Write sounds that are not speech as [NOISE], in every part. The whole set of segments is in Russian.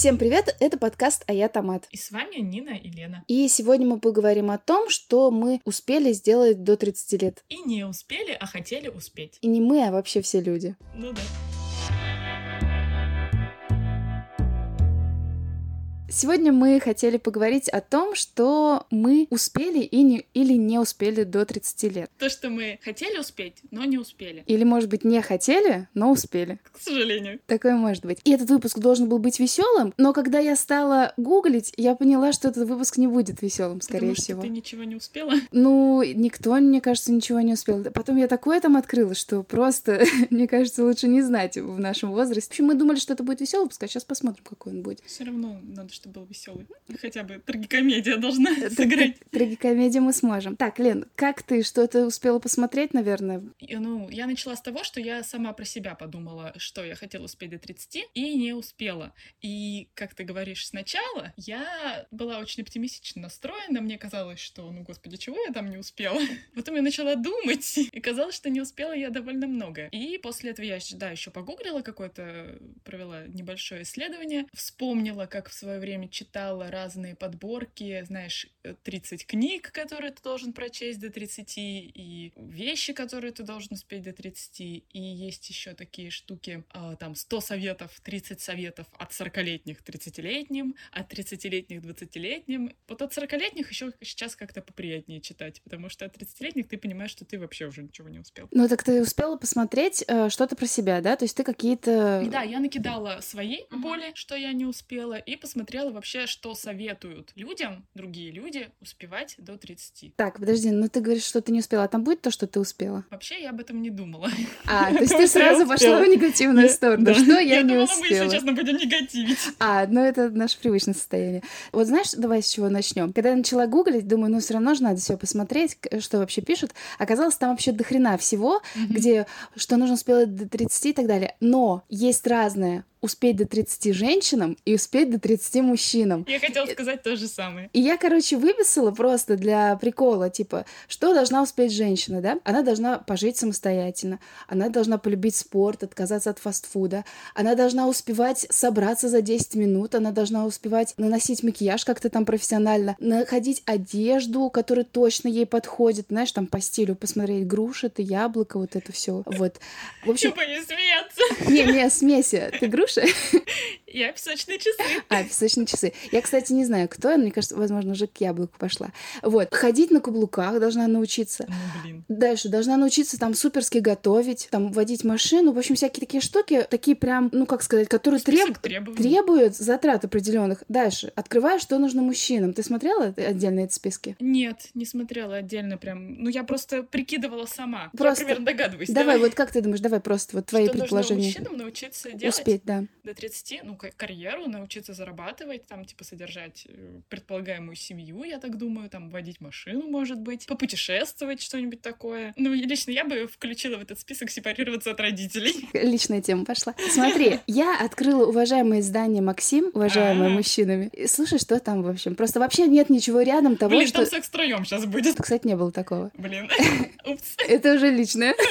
Всем привет, это подкаст «А я Томат». И с вами Нина и Лена. И сегодня мы поговорим о том, что мы успели сделать до 30 лет. И не успели, а хотели успеть. И не мы, а вообще все люди. Ну да. Сегодня мы хотели поговорить о том, что мы успели и не, или не успели до 30 лет. То, что мы хотели успеть, но не успели. Или, может быть, не хотели, но успели. К сожалению. Такое может быть. И этот выпуск должен был быть веселым, но когда я стала гуглить, я поняла, что этот выпуск не будет веселым, скорее Потому всего. что ты ничего не успела. [LAUGHS] Ну, никто, мне кажется, ничего не успел. Потом я такое там открыла, что просто, [LAUGHS] мне кажется, лучше не знать в нашем возрасте. В общем, мы думали, что это будет веселый выпуск, а сейчас посмотрим, какой он будет. Все равно надо, чтобы был веселый. Хотя бы трагикомедия должна сыграть. Трагикомедию мы сможем. Так, Лен, как ты? Что ты успела посмотреть, наверное? И, Ну, я начала с того, что я сама про себя подумала, что я хотела успеть до 30 и не успела. И, как ты говоришь, сначала я была очень оптимистично настроена. Мне казалось, что, ну, господи, чего я там не успела? [LAUGHS] Потом я начала думать, [LAUGHS] и казалось, что не успела я довольно много. И после этого я, да, еще погуглила какое-то, провела небольшое исследование, вспомнила, как в свое время читала разные подборки, знаешь, 30 книг, которые ты должен прочесть до 30, и вещи, которые ты должен успеть до 30, и есть еще такие штуки, а, там 100 советов, 30 советов от 40-летних 30-летним, от 30-летних 20-летним. Вот от 40-летних еще сейчас как-то поприятнее читать, потому что от 30-летних ты понимаешь, что ты вообще уже ничего не успел. Ну, так ты успела посмотреть э, что-то про себя, да? То есть ты какие-то... Да, я накидала свои боли, что я не успела, и посмотрела вообще, что советуют людям, другие люди, успевать до 30. Так, подожди, ну ты говоришь, что ты не успела, а там будет то, что ты успела? Вообще я об этом не думала. А, [LAUGHS] то есть ты я сразу пошла успела. в негативную Я- сторону. Что я не думала, мы успела? сейчас будем негативить. А, ну это наше привычное состояние. Вот знаешь, давай с чего начнем. Когда я начала гуглить, думаю, ну все равно же надо все посмотреть, что вообще пишут. Оказалось, там вообще дохрена всего, где что нужно успеть до 30 и так далее. Но есть разное успеть до 30 женщинам и успеть до 30 мужчинам. Я хотела сказать то же самое. И я, короче, выписала просто для прикола, типа, что должна успеть женщина, да? Она должна пожить самостоятельно, она должна полюбить спорт, отказаться от фастфуда, она должна успевать собраться за 10 минут, она должна успевать наносить макияж как-то там профессионально, находить одежду, которая точно ей подходит, знаешь, там по стилю посмотреть груша, ты яблоко, вот это все. Вот. В общем, смеяться. не, не, смеси. Ты груша? [LAUGHS] Я песочные часы. А, песочные часы. Я, кстати, не знаю, кто, мне кажется, возможно, уже к яблоку пошла. Вот. Ходить на каблуках должна научиться. Ну, блин. Дальше должна научиться там суперски готовить, там водить машину. В общем, всякие такие штуки, такие прям, ну как сказать, которые треб... Требуют затрат определенных. Дальше. Открываешь, что нужно мужчинам. Ты смотрела отдельно эти списки? Нет, не смотрела отдельно прям. Ну, я просто прикидывала сама. Просто- Я примерно догадываюсь. Давай, вот как ты думаешь, давай просто вот твои Что нужно предположения. мужчинам научиться делать Успеть, да. До 30, ну, карьеру, научиться зарабатывать, там, типа, содержать э, предполагаемую семью, я так думаю, там, водить машину, может быть, попутешествовать, что-нибудь такое. Ну, лично я бы включила в этот список сепарироваться от родителей. [LAUGHS] Личная тема пошла. Смотри, я открыла уважаемое издание Максим, уважаемое А. мужчинами. И слушай, что там, в общем. Просто вообще нет ничего рядом того, Блин, что... там секс втроем сейчас будет. Кстати, не было такого. Блин. [LAUGHS] Упс. Это уже личное. [LAUGHS]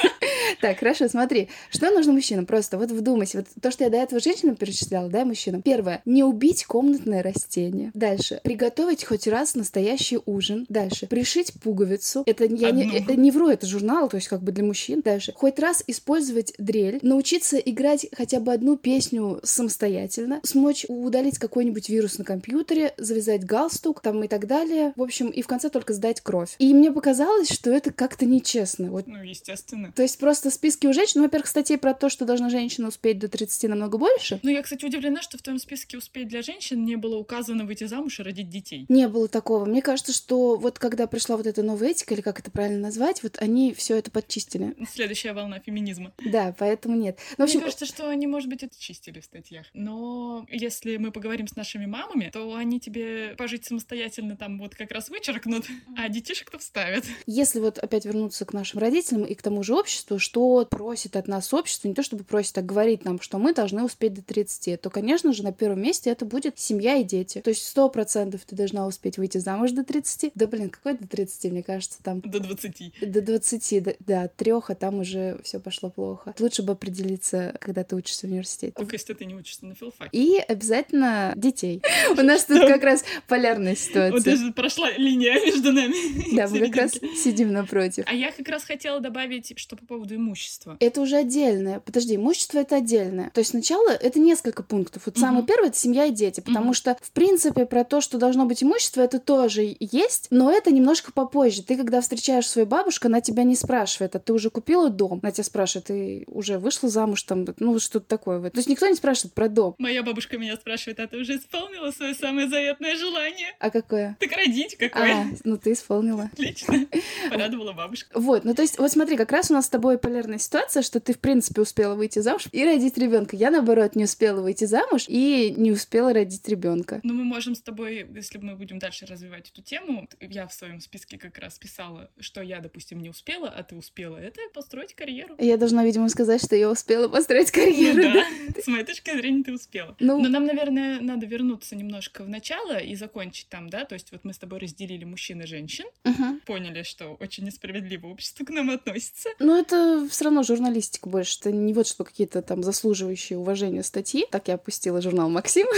Так, хорошо, смотри. Что нужно мужчинам? Просто вот вдумайся. Вот то, что я до этого женщинам перечисляла, да, мужчинам. Первое. Не убить комнатное растение. Дальше. Приготовить хоть раз настоящий ужин. Дальше. Пришить пуговицу. Это я не, это не вру, это журнал, то есть как бы для мужчин. Дальше. Хоть раз использовать дрель. Научиться играть хотя бы одну песню самостоятельно. Смочь удалить какой-нибудь вирус на компьютере. Завязать галстук там и так далее. В общем, и в конце только сдать кровь. И мне показалось, что это как-то нечестно. Вот Ну, естественно. то есть просто списки у женщин, ну, во-первых, статей про то, что должна женщина успеть до 30 намного больше. Ну, я, кстати, удивлена, что в твоем списке успеть для женщин не было указано выйти замуж и родить детей. Не было такого. Мне кажется, что вот когда пришла вот эта новая этика, или как это правильно назвать, вот они все это подчистили. Следующая волна феминизма. Да, поэтому нет. Ну, в общем, Мне кажется, что они, может быть, это чистили в статьях. Но если мы поговорим с нашими мамами, то они тебе пожить самостоятельно там вот как раз вычеркнут, а детишек-то вставят. если вот опять вернуться к нашим родителям и к тому же обществу, что просит от нас общество, не то чтобы просит, а говорит нам, что мы должны успеть до 30, то, конечно же, на первом месте это будет семья и дети. То есть сто процентов ты должна успеть выйти замуж до 30. Да, блин, какой до 30, мне кажется, там... До 20. До 20, да, да трех, а там уже все пошло плохо. Лучше бы определиться, когда ты учишься в университете. Только если ты не учишься на филфаке. И обязательно детей. [LAUGHS] У нас тут как раз полярная ситуация. Вот даже прошла линия между нами. [LAUGHS] Да, мы как раз сидим напротив. А я как раз хотела добавить, что по поводу имущества. Это уже отдельное. Подожди, имущество это отдельное. То есть сначала это несколько пунктов. Вот самый первый это семья и дети, потому что в принципе про то, что должно быть имущество, это тоже есть, но это немножко попозже. Ты когда встречаешь свою бабушку, она тебя не спрашивает, а ты уже купила дом? Она тебя спрашивает, ты уже вышла замуж там, ну что-то такое. То есть никто не спрашивает про дом. Моя бабушка меня спрашивает, а ты уже исполнила свое самое заветное желание? А какое? Так родить какое? А, ну ты исполнила. Отлично. [LAUGHS] Порадовала бабушка. Вот, ну то есть, вот смотри, как раз у нас с тобой полярная ситуация, что ты, в принципе, успела выйти замуж и родить ребенка. Я, наоборот, не успела выйти замуж и не успела родить ребенка. Ну, мы можем с тобой, если мы будем дальше развивать эту тему, я в своем списке как раз писала, что я, допустим, не успела, а ты успела. Это построить карьеру. Я должна, видимо, сказать, что я успела построить карьеру. Ну, да, с моей точки зрения ты успела. Ну... Но нам, наверное, надо вернуться немножко в начало и закончить там, да? То есть вот мы с тобой разделили мужчин и женщин, угу. поняли, что очень несправедливо общество к нам относится. Но это все равно журналистика больше. Это не вот что какие-то там заслуживающие уважения статьи. Так я опустила журнал «Максим». [LAUGHS]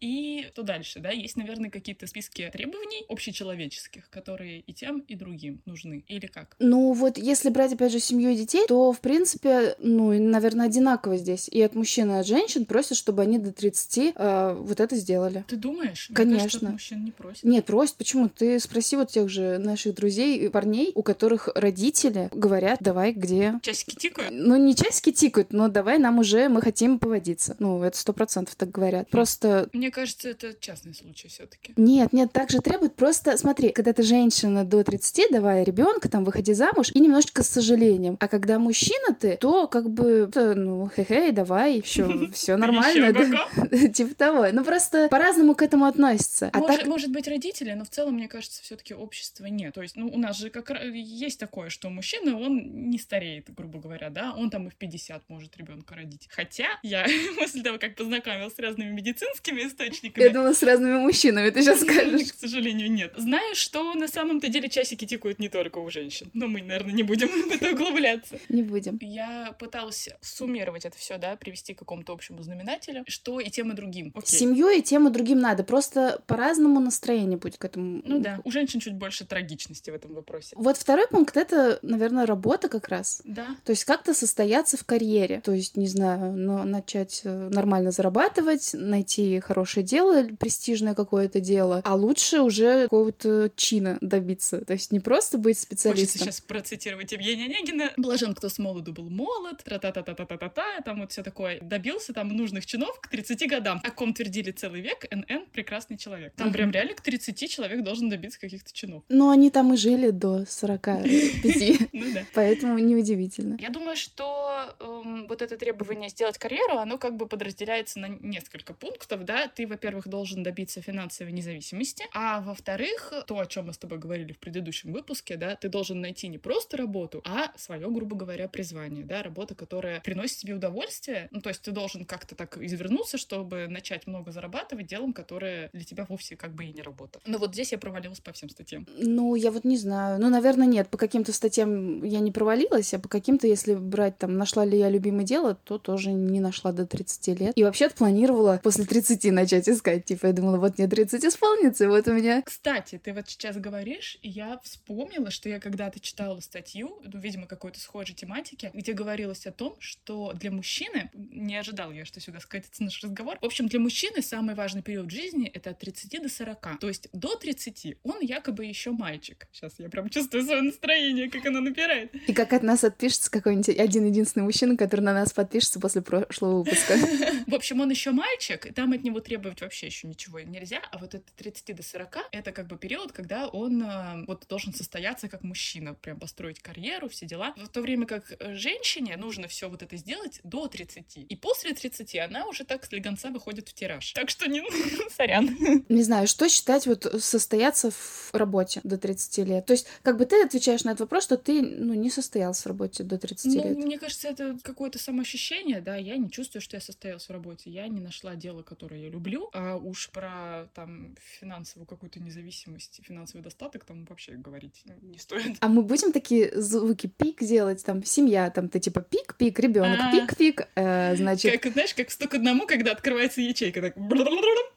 И что дальше, да? Есть, наверное, какие-то списки требований общечеловеческих, которые и тем, и другим нужны. Или как? Ну вот, если брать, опять же, семью и детей, то, в принципе, ну, наверное, одинаково здесь. И от мужчин, и от женщин просят, чтобы они до 30 э, вот это сделали. Ты думаешь? Конечно. кажется, мужчин не просят. Нет, просят. Почему? Ты спроси вот тех же наших друзей и парней, у которых родители говорят, давай, где... Часики тикают? Ну, не часики тикают, но давай нам уже, мы хотим поводиться. Ну, это сто процентов так говорят. Просто... Мне кажется, это частный случай все таки Нет, нет, так же требует просто... Смотри, когда ты женщина до 30, давай ребенка, там, выходи замуж, и немножечко с сожалением. А когда мужчина ты, то как бы, ну, хе-хей, давай, все, [LAUGHS] все нормально. [LAUGHS] Типа того. Ну, просто по-разному к этому относятся. А. Может быть, родители, но в целом, мне кажется, все таки общества нет. То есть, ну, у нас же как есть такое, что мужчина, он не стареет, грубо говоря, да, он там и в 50 может ребенка родить. Хотя я [LAUGHS] после того, как познакомилась с разными медицинскими источниками... Я думала, с разными мужчинами, ты сейчас скажешь. К сожалению, нет. Знаю, что на самом-то деле часики тикают не только у женщин, но мы, наверное, не будем в это углубляться. Не будем. Я пыталась суммировать это все, да, привести к какому-то общему знаменателю, что и тем, и другим. Окей. Семью и тем, и другим надо. Просто по-разному настроение будет к этому. Ну да, у женщин чуть больше трагичности в этом вопросе. Вот второй пункт — это, наверное, работа как раз. Да. То есть как-то состояться в карьере. То есть, не знаю, но начать э, нормально зарабатывать, найти хорошее дело, престижное какое-то дело, а лучше уже какого-то чина добиться. То есть не просто быть специалистом. Хочется сейчас процитировать Евгения Онегина. Блажен, кто с молоду был молод, тра-та-та-та-та-та-та, там вот все такое. Добился там нужных чинов к 30 годам. О ком твердили целый век, НН — прекрасный человек. Там прям реально к 30 человек должен добиться каких-то чинов. Ну, они там и жили до 45. [LAUGHS] Ну да. Поэтому неудивительно. Я думаю, что эм, вот это требование сделать карьеру, оно как бы подразделяется на несколько пунктов, да. Ты, во-первых, должен добиться финансовой независимости, а во-вторых, то, о чем мы с тобой говорили в предыдущем выпуске, да, ты должен найти не просто работу, а свое, грубо говоря, призвание, да, работа, которая приносит тебе удовольствие. Ну, то есть ты должен как-то так извернуться, чтобы начать много зарабатывать делом, которое для тебя вовсе как бы и не работа. Но вот здесь я провалилась по всем статьям. Ну, я вот не знаю. Ну, наверное, нет. По каким-то статьям я не провалилась, а по каким-то, если брать там, нашла ли я любимое дело, то тоже не нашла до 30 лет. И вообще планировала после 30 начать искать. Типа, я думала, вот мне 30 исполнится, и вот у меня... Кстати, ты вот сейчас говоришь, и я вспомнила, что я когда-то читала статью, ну, видимо, какой-то схожей тематики, где говорилось о том, что для мужчины, не ожидал я, что сюда скатится наш разговор, в общем, для мужчины самый важный период жизни — это от 30 до 40. То есть до 30 он якобы еще мальчик. Сейчас я прям чувствую свое настроение, как оно напирает. И как от нас отпишется какой-нибудь один-единственный мужчина, который на нас подпишется после прошлого выпуска. [LAUGHS] В общем, он еще мальчик, и там от него требовать вообще еще ничего нельзя, а вот это 30 до 40 — это как бы период, когда он э, вот должен состояться как мужчина, прям построить карьеру, все дела. В то время как женщине нужно все вот это сделать до 30. И после 30 она уже так с легонца выходит в тираж. Так что не... [LAUGHS] Сорян. Не знаю, что считать вот состояться в работе до 30 лет. То есть как бы ты отвечаешь на этот вопрос, что ты ну, не состоялся в работе до 30 ну, лет. Мне кажется, это какое-то самоощущение, да, я не чувствую, что я состоялся в работе, я не нашла дело, которое я люблю, а уж про там финансовую какую-то независимость, финансовый достаток там вообще говорить не стоит. А мы будем такие звуки пик делать, там, семья, там, ты типа пик-пик, ребенок, А. пик-пик, э, значит, Как, знаешь, как сто к одному, когда открывается ячейка, так...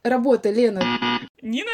работа, Лена, Нина?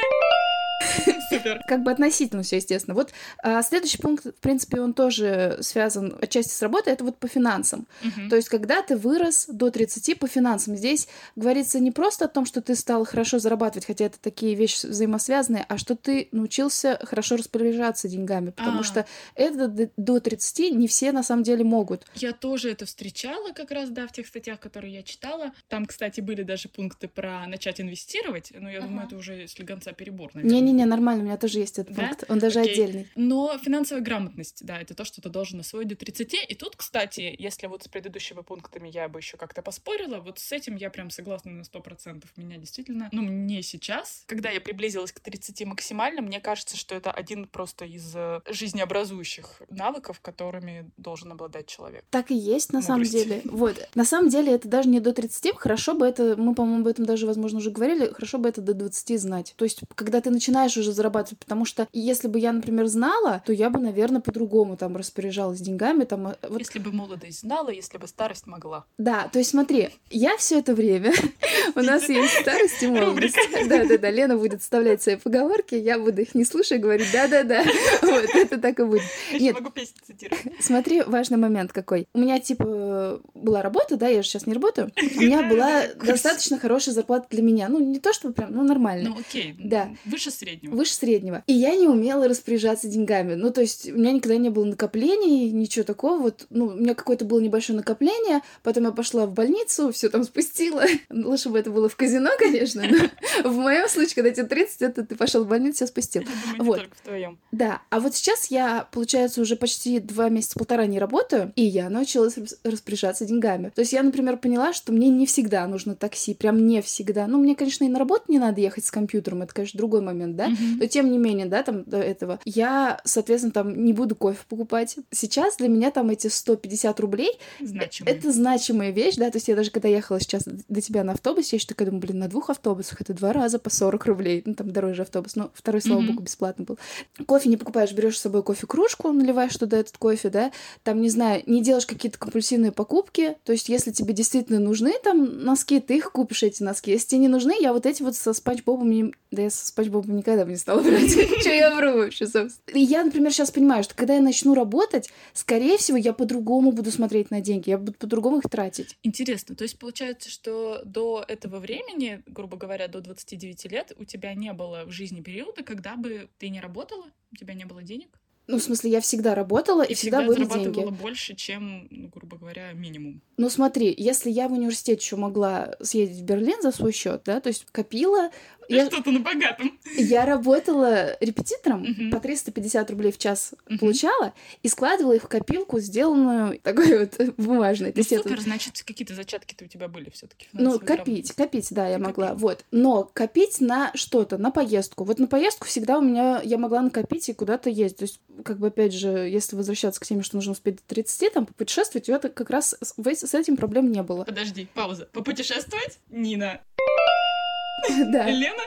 [LAUGHS] Супер. [LAUGHS] как бы относительно все, естественно. Вот а, следующий пункт, в принципе, он тоже связан отчасти с работой, это вот по финансам. Мгм. То есть, когда ты вырос до 30 по финансам, здесь говорится не просто о том, что ты стал хорошо зарабатывать, хотя это такие вещи взаимосвязанные, а что ты научился хорошо распоряжаться деньгами, потому А. что это до 30 не все на самом деле могут. Я тоже это встречала как раз, да, в тех статьях, которые я читала. Там, кстати, были даже пункты про начать инвестировать, но я думаю, Ага. это уже слегонца перебор. Не-не-не, нормально, у меня тоже есть этот Да? пункт, он даже Окей. отдельный. Но финансовая грамотность, да, это то, что ты должен освоить до 30. И тут, кстати, если вот с предыдущими пунктами я бы еще как-то поспорила, вот с этим я прям согласна на 100%. Меня действительно, ну, мне сейчас, когда я приблизилась к 30 максимально, мне кажется, что это один просто из э, жизнеобразующих навыков, которыми должен обладать человек. Так и есть, на самом деле. Вот. На самом деле, это даже не до 30. Хорошо бы это, мы, по-моему, об этом даже, возможно, уже говорили, хорошо бы это до 20 знать. То есть, когда ты начинаешь уже зарабатывать, потому что если бы я, например, знала, то я бы, наверное, по-другому там распоряжалась деньгами. Там, э, вот, Если бы молодость знала, если бы старость могла. Да, то есть смотри, я все это время, [LAUGHS] у нас есть старость и молодость. Да-да-да, Лена будет вставлять свои поговорки, я буду их не слушать и говорить да-да-да. [LAUGHS] Вот, это так и будет. Я Нет. могу песню цитировать. Смотри, важный момент какой. У меня, типа, была работа, да, я же сейчас не работаю. У меня была достаточно хорошая зарплата для меня. Ну, не то, чтобы прям, ну, нормально. Ну, окей. Да. Выше среднего. Выше среднего. И я не умела распоряжаться деньгами. Ну, то есть, у меня никогда не было накоплений, ничего такого. Вот, ну, у меня какое-то было небольшое накопление, потом я пошла в больницу, все там спустила. [LAUGHS] Лучше бы это было в казино, конечно, но в моем случае, когда тебе 30, это ты пошел в больницу, все спустил. Вот. только в твоем. Да, а вот сейчас я, получается, уже почти два месяца, полтора не работаю, и я научилась рас- распоряжаться деньгами. То есть я, например, поняла, что мне не всегда нужно такси, прям не всегда. Ну, мне, конечно, и на работу не надо ехать с компьютером, это, конечно, другой момент, да? Но тем не менее, да, там до этого, я, соответственно, там не буду кофе покупать. Сейчас для меня там эти 150 рублей Значимый. это значимая вещь, да, то есть я даже когда ехала сейчас до тебя на автобусе, я еще такая думаю, блин, на двух автобусах это два раза по 40 рублей, ну там дороже автобус, но второй, слава Мгм. богу, бесплатно был. Кофе не покупаешь, берешь с собой кофе-кружку, наливаешь туда этот кофе, да, там, не знаю, не делаешь какие-то компульсивные покупки, то есть если тебе действительно нужны там носки, ты их купишь, эти носки, если тебе не нужны, я вот эти вот со Спанч Бобом, не... да я со Спанч Бобом никогда бы не стала брать, [LAUGHS] что я вру вообще, собственно. Я, например, сейчас понимаю, что когда я начну работать, скорее всего, я по-другому буду смотреть на деньги, я буду по-другому их тратить. Интересно, то есть получается, что до этого времени, грубо говоря, до 29 лет, у тебя не было в жизни периода, когда бы ты не работала, у тебя не было денег, Ну, в смысле, я всегда работала, и, и всегда, всегда были зарабатывала деньги. больше, чем, ну, грубо говоря, минимум. Ну, смотри, если я в университете еще могла съездить в Берлин за свой счет, да, то есть копила, я, Что-то на богатом. я работала репетитором, по 350 рублей в час получала, и складывала их в копилку, сделанную такой вот [LAUGHS] бумажной. Ну, есть это- супер, значит, какие-то зачатки-то у тебя были все таки Ну, копить, копить, да, я могла. Вот. Но копить на что-то, на поездку. Вот на поездку всегда у меня я могла накопить и куда-то ездить. То есть, как бы опять же, если возвращаться к теме, что нужно успеть до 30, там, попутешествовать, у это как раз с этим проблем не было. Подожди, пауза. Попутешествовать? Нина. [LAUGHS] Да. Лена?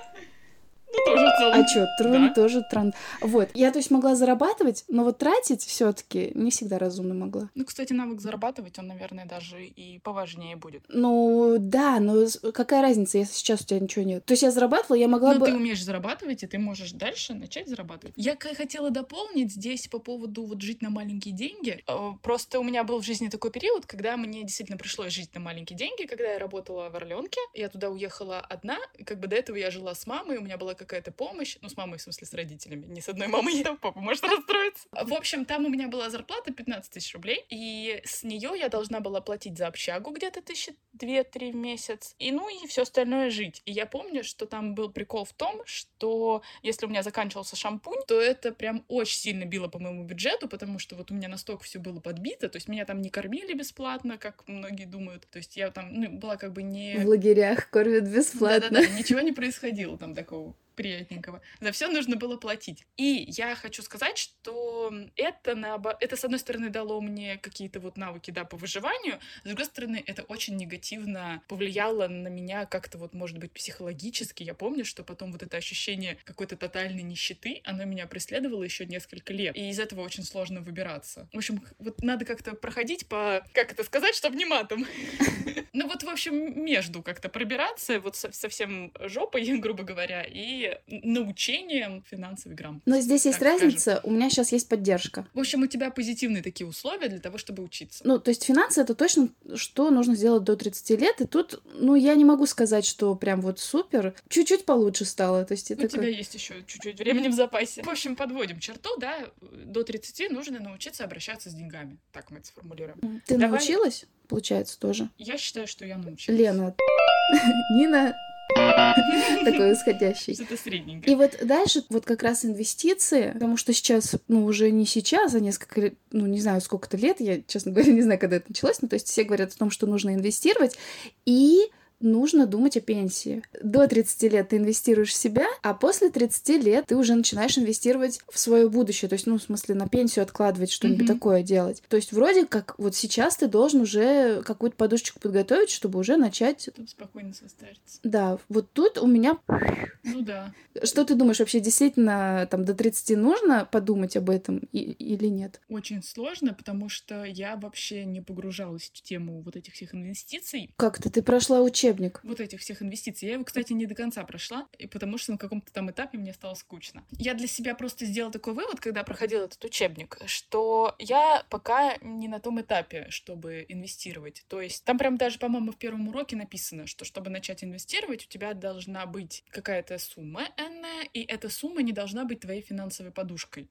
Ну, тоже в целом. А чё, трон Да. тоже трон. Вот. Я, то есть, могла зарабатывать, но вот тратить все таки не всегда разумно могла. Ну, кстати, навык зарабатывать, он, наверное, даже и поважнее будет. Ну, да, но какая разница, если сейчас у тебя ничего нет? То есть я зарабатывала, я могла Но бы... ты умеешь зарабатывать, и ты можешь дальше начать зарабатывать. Я хотела дополнить здесь по поводу вот жить на маленькие деньги. Э, Просто у меня был в жизни такой период, когда мне действительно пришлось жить на маленькие деньги, когда я работала в Орленке. Я туда уехала одна, как бы до этого я жила с мамой, у меня была какая-то помощь, ну, с мамой, в смысле, с родителями, не с одной мамой, [LAUGHS] я, папа может расстроиться. В общем, там у меня была зарплата 15 тысяч рублей, и с нее я должна была платить за общагу где-то тысячи две-три в месяц, и ну и все остальное жить. И я помню, что там был прикол в том, что если у меня заканчивался шампунь, то это прям очень сильно било по моему бюджету, потому что вот у меня настолько все было подбито, то есть меня там не кормили бесплатно, как многие думают, то есть я там ну, была как бы не... В лагерях кормят бесплатно. Да-да-да, ничего не происходило там такого приятненького. За все нужно было платить. И я хочу сказать, что это, на, это с одной стороны, дало мне какие-то вот навыки, да, по выживанию, с другой стороны, это очень негативно повлияло на меня как-то вот, может быть, психологически. Я помню, что потом вот это ощущение какой-то тотальной нищеты, оно меня преследовало еще несколько лет. И из этого очень сложно выбираться. В общем, вот надо как-то проходить по, как это сказать, чтобы не матом. [LAUGHS] Ну вот, в общем, между как-то пробираться, вот совсем жопой, [LAUGHS] грубо говоря, и научением финансовых грамм. Но здесь есть разница, скажем. у меня сейчас есть поддержка. В общем, у тебя позитивные такие условия для того, чтобы учиться. Ну, то есть финансы — это точно, что нужно сделать до 30 лет, и тут, ну, я не могу сказать, что прям вот супер. Чуть-чуть получше стало, то есть это У тебя есть еще чуть-чуть времени в запасе. В общем, подводим черту, да, до 30 нужно научиться обращаться с деньгами. Так мы это сформулируем. Ты Давай... научилась, получается, тоже? Я считаю, что я научилась. Лена, [LAUGHS] Нина [LAUGHS] такой восходящий. Что-то средненькое. И вот дальше вот как раз инвестиции, потому что сейчас, ну, уже не сейчас, а несколько, ну, не знаю, сколько-то лет, я, честно говоря, не знаю, когда это началось, но то есть все говорят о том, что нужно инвестировать, и нужно думать о пенсии. До 30 лет ты инвестируешь в себя, а после 30 лет ты уже начинаешь инвестировать в свое будущее. То есть, ну, в смысле, на пенсию откладывать, что-нибудь mm-hmm. такое делать. То есть, вроде как, вот сейчас ты должен уже какую-то подушечку подготовить, чтобы уже начать... Чтобы спокойно состариться. Да, вот тут у меня... Ну да. Что ты думаешь, вообще действительно там до 30 нужно подумать об этом и, или нет? Очень сложно, потому что я вообще не погружалась в тему вот этих всех инвестиций. Как-то ты прошла учебник учебник. Вот этих всех инвестиций. Я его, кстати, не до конца прошла, и потому что на каком-то там этапе мне стало скучно. Я для себя просто сделала такой вывод, когда проходила этот учебник, что я пока не на том этапе, чтобы инвестировать. То есть там прям даже, по-моему, в первом уроке написано, что чтобы начать инвестировать, у тебя должна быть какая-то сумма энная, и эта сумма не должна быть твоей финансовой подушкой.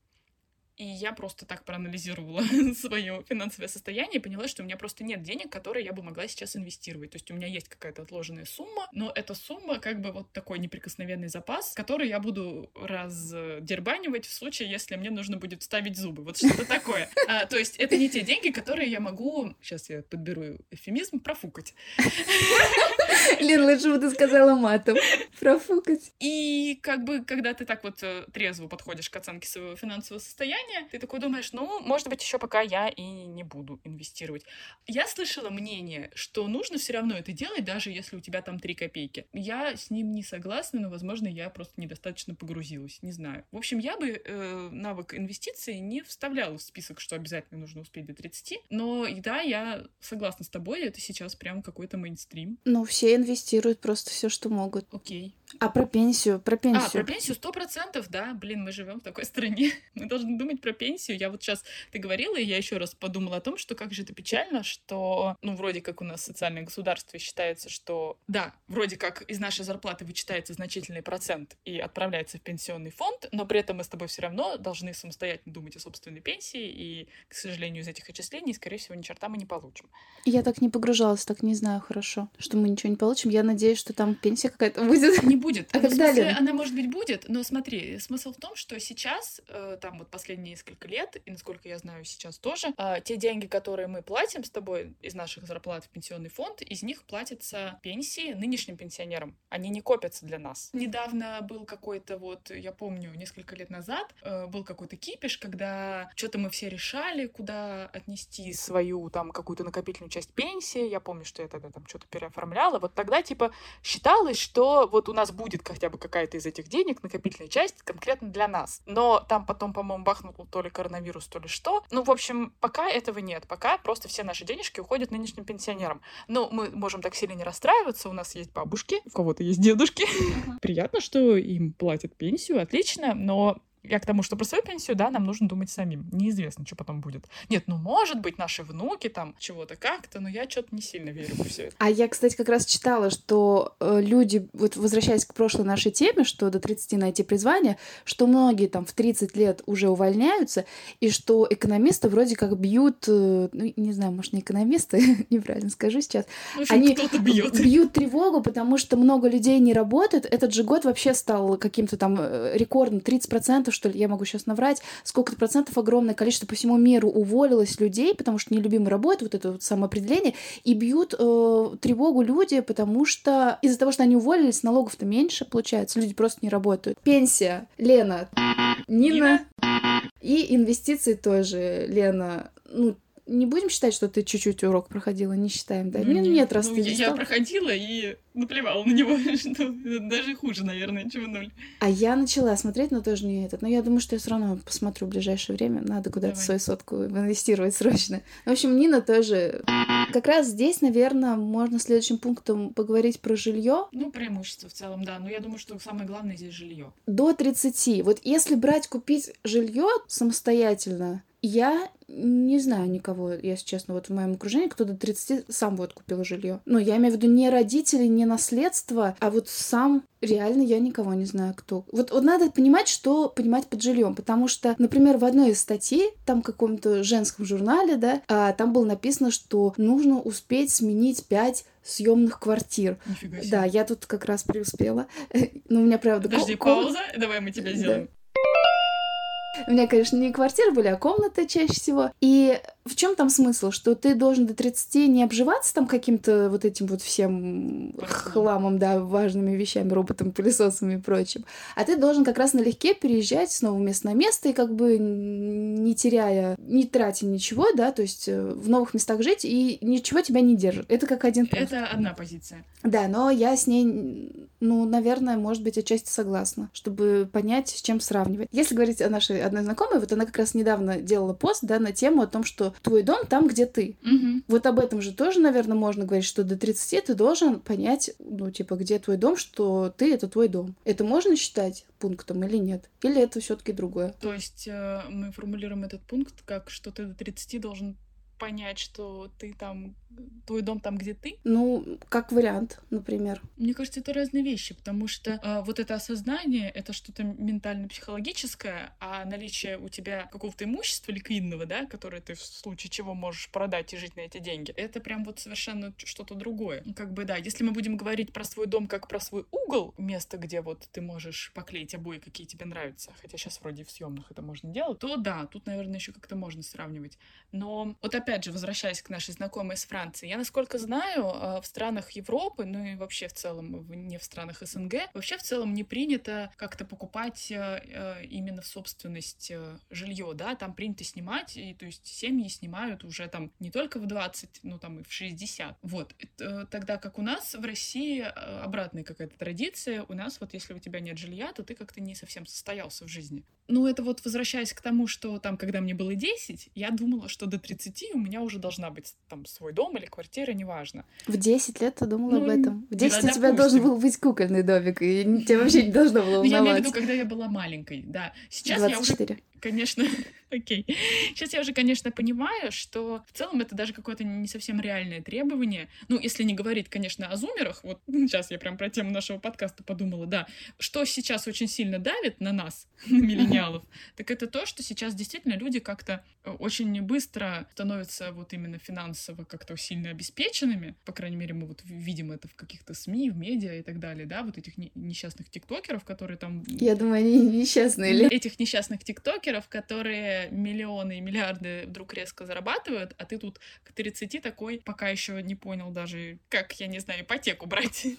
И я просто так проанализировала [LAUGHS] свое финансовое состояние и поняла, что у меня просто нет денег, которые я бы могла сейчас инвестировать. То есть у меня есть какая-то отложенная сумма, но эта сумма как бы вот такой неприкосновенный запас, который я буду раздербанивать в случае, если мне нужно будет вставить зубы. Вот что-то такое. [LAUGHS] А, то есть это не те деньги, которые я могу, сейчас я подберу эфемизм, профукать. [LAUGHS] Лен, лучше бы ты сказала матом. Профукать. И как бы, когда ты так вот э, трезво подходишь к оценке своего финансового состояния, ты такой думаешь, ну, может быть, еще пока я и не буду инвестировать. Я слышала мнение, что нужно все равно это делать, даже если у тебя там 3 копейки. Я с ним не согласна, но, возможно, я просто недостаточно погрузилась, не знаю. В общем, я бы э, навык инвестиций не вставляла в список, что обязательно нужно успеть до 30, но да, я согласна с тобой, это сейчас прям какой-то мейнстрим. Ну, все инвестируют просто все, что могут. Окей. А про пенсию? Про пенсию? А, про пенсию сто процентов, да. Блин, мы живем в такой стране. [LAUGHS] Мы должны думать про пенсию. Я вот сейчас, ты говорила, и я еще раз подумала о том, что как же это печально, что, ну, вроде как у нас социальное государство считается, что, да, вроде как из нашей зарплаты вычитается значительный процент и отправляется в пенсионный фонд, но при этом мы с тобой все равно должны самостоятельно думать о собственной пенсии, и, к сожалению, из этих отчислений, скорее всего, ни черта мы не получим. Я так не погружалась, так не знаю хорошо, что мы ничего не получим. Я надеюсь, что там пенсия какая-то [LAUGHS] будет. Не будет. А ну, когда смысле, она, может быть, будет, но смотри, смысл в том, что сейчас, э, там вот последние несколько лет, и насколько я знаю, сейчас тоже, э, те деньги, которые мы платим с тобой из наших зарплат в пенсионный фонд, из них платятся пенсии нынешним пенсионерам. Они не копятся для нас. Недавно был какой-то вот, я помню, несколько лет назад э, был какой-то кипиш, когда что-то мы все решали, куда отнести свою там какую-то накопительную часть пенсии. Я помню, что я тогда там что-то переоформляла. Вот тогда типа считалось, что вот у нас будет хотя бы какая-то из этих денег, накопительная часть, конкретно для нас. Но там потом, по-моему, бахнул то ли коронавирус, то ли что. Ну, в общем, пока этого нет. Пока просто все наши денежки уходят нынешним пенсионерам. Но мы можем так сильно не расстраиваться. У нас есть бабушки, у кого-то есть дедушки. Приятно, что им платят пенсию, отлично, но я к тому, что про свою пенсию, да, нам нужно думать самим. Неизвестно, что потом будет. Нет, ну, может быть, наши внуки там чего-то как-то, но я что-то не сильно верю во все это. А я, кстати, как раз читала, что э, люди, вот возвращаясь к прошлой нашей теме, что до 30 найти призвание, что многие там в 30 лет уже увольняются, и что экономисты вроде как бьют, э, ну, не знаю, может, не экономисты, [LAUGHS] неправильно скажу сейчас, общем, они бьет. бьют тревогу, потому что много людей не работают. Этот же год вообще стал каким-то там э, рекордным, 30% процентов, что ли, я могу сейчас наврать, сколько-то процентов огромное количество по всему миру уволилось людей, потому что нелюбимая работа, вот это вот самоопределение, и бьют э, тревогу люди, потому что из-за того, что они уволились, налогов-то меньше получается, люди просто не работают. Пенсия. Лена. Нина. И инвестиции тоже, Лена. Ну, не будем считать, что ты чуть-чуть урок проходила, не считаем, да? Ну, нет, нет, раз ну, ты я, я проходила и наплевала на него, [LAUGHS] что даже хуже, наверное, чем ноль. А я начала смотреть, но тоже не этот. Но я думаю, что я все равно посмотрю в ближайшее время. Надо куда-то свою сотку инвестировать срочно. В общем, Нина тоже. Как раз здесь, наверное, можно следующим пунктом поговорить про жилье. Ну, преимущество в целом, да. Но я думаю, что самое главное здесь жилье. До 30. Вот если брать, купить жилье самостоятельно, я не знаю никого, если честно, вот в моем окружении, кто до 30 сам вот купил жилье. Но я имею в виду не родители, не наследство, а вот сам реально я никого не знаю, кто. Вот, вот надо понимать, что понимать под жильем, потому что, например, в одной из статей, там в каком-то женском журнале, да, а, там было написано, что нужно успеть сменить 5 съемных квартир. Нифига себе. Да, я тут как раз преуспела. [LAUGHS] Но у меня, правда, Подожди, пауза. Давай мы тебя сделаем. У меня, конечно, не квартиры были, а комнаты чаще всего. И в чем там смысл? Что ты должен до 30 не обживаться там каким-то вот этим вот всем хламом, да, важными вещами, роботом, пылесосами и прочим. А ты должен как раз налегке переезжать с нового места на место и как бы не теряя, не тратя ничего, да, то есть э, в новых местах жить и ничего тебя не держит. Это как один пункт. Это одна позиция. Да, но я с ней, ну, наверное, может быть, отчасти согласна, чтобы понять, с чем сравнивать. Если говорить о нашей одной знакомой, вот она как раз недавно делала пост, да, на тему о том, что твой дом там, где ты. Мгм. Вот об этом же тоже, наверное, можно говорить, что до 30 ты должен понять, ну, типа, где твой дом, что ты — это твой дом. Это можно считать пунктом или нет? Или это все таки другое? То есть э, мы формулируем этот пункт как, что ты до 30 должен понять, что ты там, твой дом там, где ты. Ну, как вариант, например. Мне кажется, это разные вещи, потому что э, вот это осознание — это что-то ментально-психологическое, а наличие у тебя какого-то имущества ликвидного, да, которое ты в случае чего можешь продать и жить на эти деньги, это прям вот совершенно что-то другое. Как бы, да, если мы будем говорить про свой дом как про свой угол, место, где вот ты можешь поклеить обои, какие тебе нравятся, хотя сейчас вроде в съемных это можно делать, то да, тут, наверное, еще как-то можно сравнивать. Но вот опять же, возвращаясь к нашей знакомой из Франции, я, насколько знаю, э, в странах Европы, ну и вообще в целом не в странах СНГ, вообще в целом не принято как-то покупать э, э, именно в собственность жилье, да, там принято снимать, и то есть семьи снимают уже там не только в 20, ну там и в 60. Вот. Э, Тогда как у нас в России э, обратная какая-то традиция, у нас вот если у тебя нет жилья, то ты как-то не совсем состоялся в жизни. Ну, это вот возвращаясь к тому, что там, когда мне было 10, я думала, что до 30 у меня уже должна быть там свой дом или квартира, неважно. В 10 лет ты думала Ну, об этом? В 10 у да, тебя допустим. должен был быть кукольный домик, и тебя вообще не должно было Ну, я имею в волновать. виду, когда я была маленькой, да. Сейчас я уже 24. Конечно, [LAUGHS] окей. Сейчас я уже, конечно, понимаю, что в целом это даже какое-то не совсем реальное требование. Ну, если не говорить, конечно, о зумерах, вот [LAUGHS] сейчас я прям про тему нашего подкаста подумала, да, что сейчас очень сильно давит на нас, [LAUGHS] на миллениалов, так это то, что сейчас действительно люди как-то э, очень быстро становятся вот именно финансово как-то сильно обеспеченными, по крайней мере, мы вот видим это в каких-то СМИ, в медиа и так далее, да, вот этих не- несчастных тиктокеров, которые там Я думаю, они несчастные или... этих несчастных тиктокеров, которые миллионы и миллиарды вдруг резко зарабатывают, а ты тут к 30 такой пока еще не понял даже, как, я не знаю, ипотеку брать. [LAUGHS]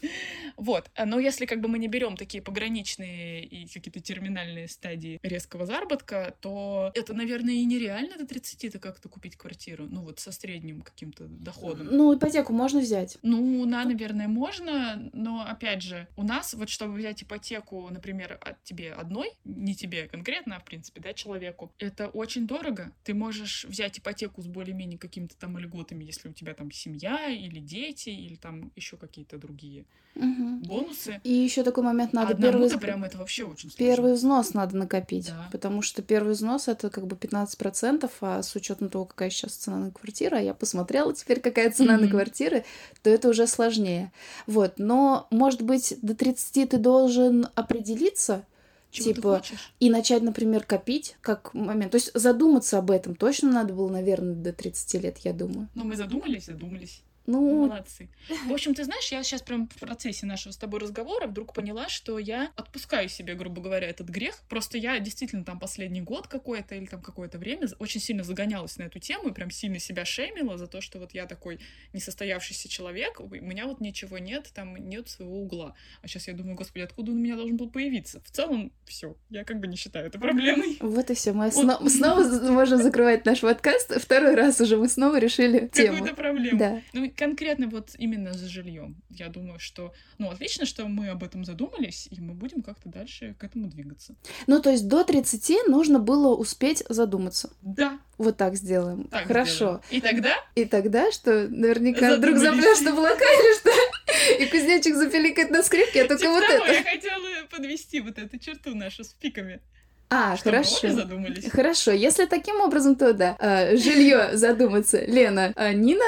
Вот. Но если как бы мы не берем такие пограничные и какие-то терминальные стадии резкого заработка, то это, наверное, и нереально до 30-то как-то купить квартиру. Ну вот со средним каким-то доходом. Ну, ипотеку можно взять. Ну, на, наверное, можно, но опять же, у нас вот чтобы взять ипотеку, например, от тебе одной, не тебе конкретно, а в принципе, да, человеку, это очень дорого. Ты можешь взять ипотеку с более-менее какими-то там льготами, если у тебя там семья или дети, или там еще какие-то другие Мгм. бонусы. И еще такой момент надо первый, Одному-то прям это вообще очень сложно. первый взнос надо накопить, Да. потому что первый взнос это как бы 15%, а с учетом того, какая сейчас цена на квартиру, а я посмотрела теперь, какая цена на Мгм. квартиры, то это уже сложнее. Вот, но, может быть, до 30 ты должен определиться, Чего типа, и начать, например, копить как момент. То есть задуматься об этом точно надо было, наверное, до 30 лет, я думаю. Ну, мы задумались, задумались. Ну, Молодцы. В общем, ты знаешь, я сейчас прям в процессе нашего с тобой разговора вдруг поняла, что я отпускаю себе, грубо говоря, этот грех. Просто я действительно там последний год какой-то или там какое-то время очень сильно загонялась на эту тему и прям сильно себя шеймила за то, что вот я такой несостоявшийся человек, у меня вот ничего нет, там нет своего угла. А сейчас я думаю, господи, откуда он у меня должен был появиться? В целом, все, я как бы не считаю это проблемой. [LAUGHS] Вот и все. Мы сно- снова можем закрывать наш подкаст. Второй раз уже мы снова решили тему. Какую-то проблему. Да. Ну, конкретно вот именно с жильем. Я думаю, что, ну, отлично, что мы об этом задумались, и мы будем как-то дальше к этому двигаться. Ну, то есть до 30 нужно было успеть задуматься. Да. Вот так сделаем. Так Хорошо. сделаем. И тогда И тогда, что наверняка вдруг запрешь на или что? И кузнечик запеликает на скрипке, а только типа вот это. я хотела подвести вот эту черту нашу с пиками. А, Что, мы обе хорошо. задумались. Хорошо, если таким образом, то да. Жилье задуматься. Лена, а Нина?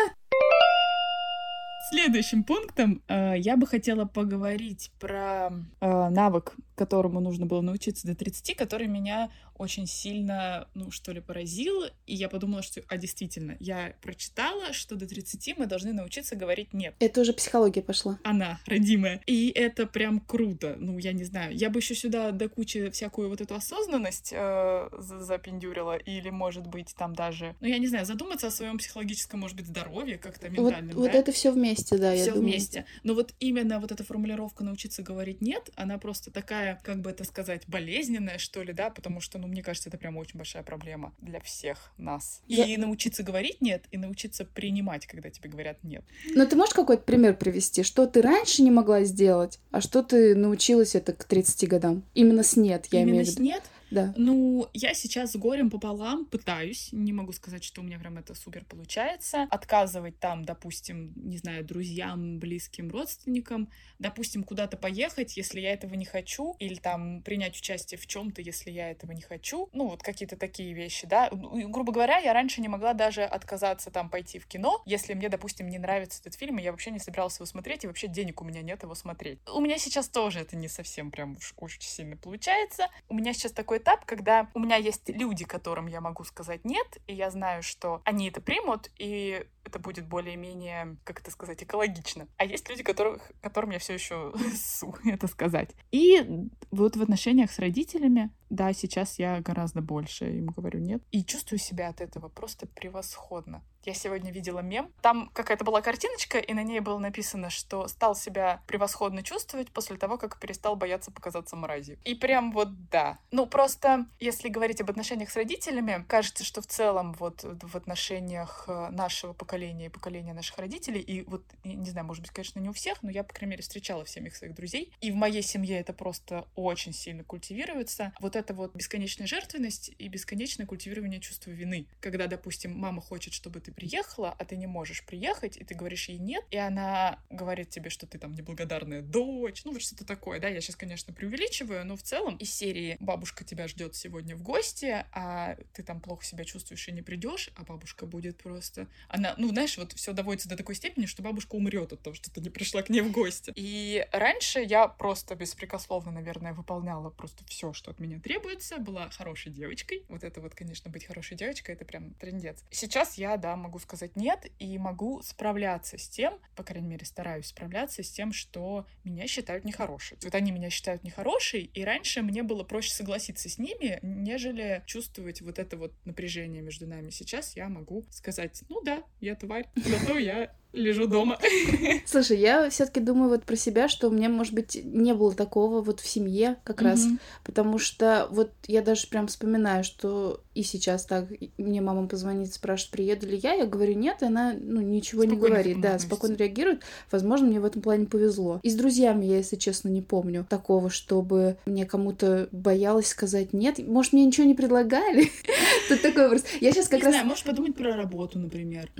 Следующим пунктом э, я бы хотела поговорить про э, навык, которому нужно было научиться до 30, который меня очень сильно, ну, что ли, поразил. И я подумала, что, а, действительно, я прочитала, что до 30 мы должны научиться говорить «нет». Это уже психология пошла. Она, родимая. И это прям круто. Ну, я не знаю. Я бы еще сюда до кучи всякую вот эту осознанность э, за- запендюрила. Или, может быть, там даже... Ну, я не знаю, задуматься о своем психологическом, может быть, здоровье как-то Вот, ментальном, вот да? это все вместе, да, я все думаю. вместе. Но вот именно вот эта формулировка научиться говорить нет, она просто такая, как бы это сказать, болезненная, что ли, да, потому что, ну, мне кажется, это прям очень большая проблема для всех нас. И Я- научиться говорить нет, и научиться принимать, когда тебе говорят нет. Но ты можешь какой-то пример привести, что ты раньше не могла сделать, а что ты научилась это к 30 годам? Именно с нет, я Именно имею в с виду. нет Да. Ну, я сейчас с горем пополам пытаюсь, не могу сказать, что у меня прям это супер получается, отказывать там, допустим, не знаю, друзьям, близким родственникам, допустим, куда-то поехать, если я этого не хочу, или там принять участие в чем-то, если я этого не хочу, ну, вот какие-то такие вещи, да. Ну, Грубо говоря, я раньше не могла даже отказаться там пойти в кино, если мне, допустим, не нравится этот фильм, и я вообще не собиралась его смотреть, и вообще денег у меня нет его смотреть. У меня сейчас тоже это не совсем прям уж очень сильно получается. У меня сейчас такой этап, когда у меня есть люди, которым я могу сказать нет, и я знаю, что они это примут, и это будет более-менее, как это сказать, экологично. А есть люди, которых, которым я все еще [LAUGHS] су это сказать. И вот в отношениях с родителями, да, сейчас я гораздо больше им говорю нет. И чувствую себя от этого просто превосходно. Я сегодня видела мем. Там какая-то была картиночка, и на ней было написано, что стал себя превосходно чувствовать после того, как перестал бояться показаться мразью. И прям вот да. Ну, просто, если говорить об отношениях с родителями, кажется, что в целом вот в отношениях э, нашего поколения и поколения наших родителей, и вот, не знаю, может быть, конечно, не у всех, но я, по крайней мере, встречала всех своих друзей, и в моей семье это просто очень сильно культивируется. Вот это вот бесконечная жертвенность и бесконечное культивирование чувства вины. Когда, допустим, мама хочет, чтобы ты приехала, а ты не можешь приехать, и ты говоришь ей нет, и она говорит тебе, что ты там неблагодарная дочь, ну вот что-то такое, да, я сейчас, конечно, преувеличиваю, но в целом из серии «Бабушка тебя ждет сегодня в гости, а ты там плохо себя чувствуешь и не придешь, а бабушка будет просто...» Она, ну, знаешь, вот все доводится до такой степени, что бабушка умрет от того, что ты не пришла к ней в гости. И раньше я просто беспрекословно, наверное, выполняла просто все, что от меня требуется, была хорошей девочкой. Вот это вот, конечно, быть хорошей девочкой, это прям трендец. Сейчас я, да, могу сказать нет и могу справляться с тем, по крайней мере, стараюсь справляться с тем, что меня считают нехорошей. Вот они меня считают нехорошей, и раньше мне было проще согласиться с ними, нежели чувствовать вот это вот напряжение между нами. Сейчас я могу сказать, ну да, я тварь, зато я лежу дома. [LAUGHS] Слушай, я все-таки думаю вот про себя, что у меня, может быть, не было такого вот в семье как раз, потому что вот я даже прям вспоминаю, что и сейчас так мне мама позвонит, спрашивает, приеду ли я, я говорю нет, и она ну ничего не Спокойно к говорит, да, относится. спокойно реагирует. Возможно, мне в этом плане повезло. И с друзьями я, если честно, не помню такого, чтобы мне кому-то боялась сказать нет. Может, мне ничего не предлагали? [LAUGHS] Тут такой вопрос. Я сейчас как Не раз знаю, можешь подумать про работу, например.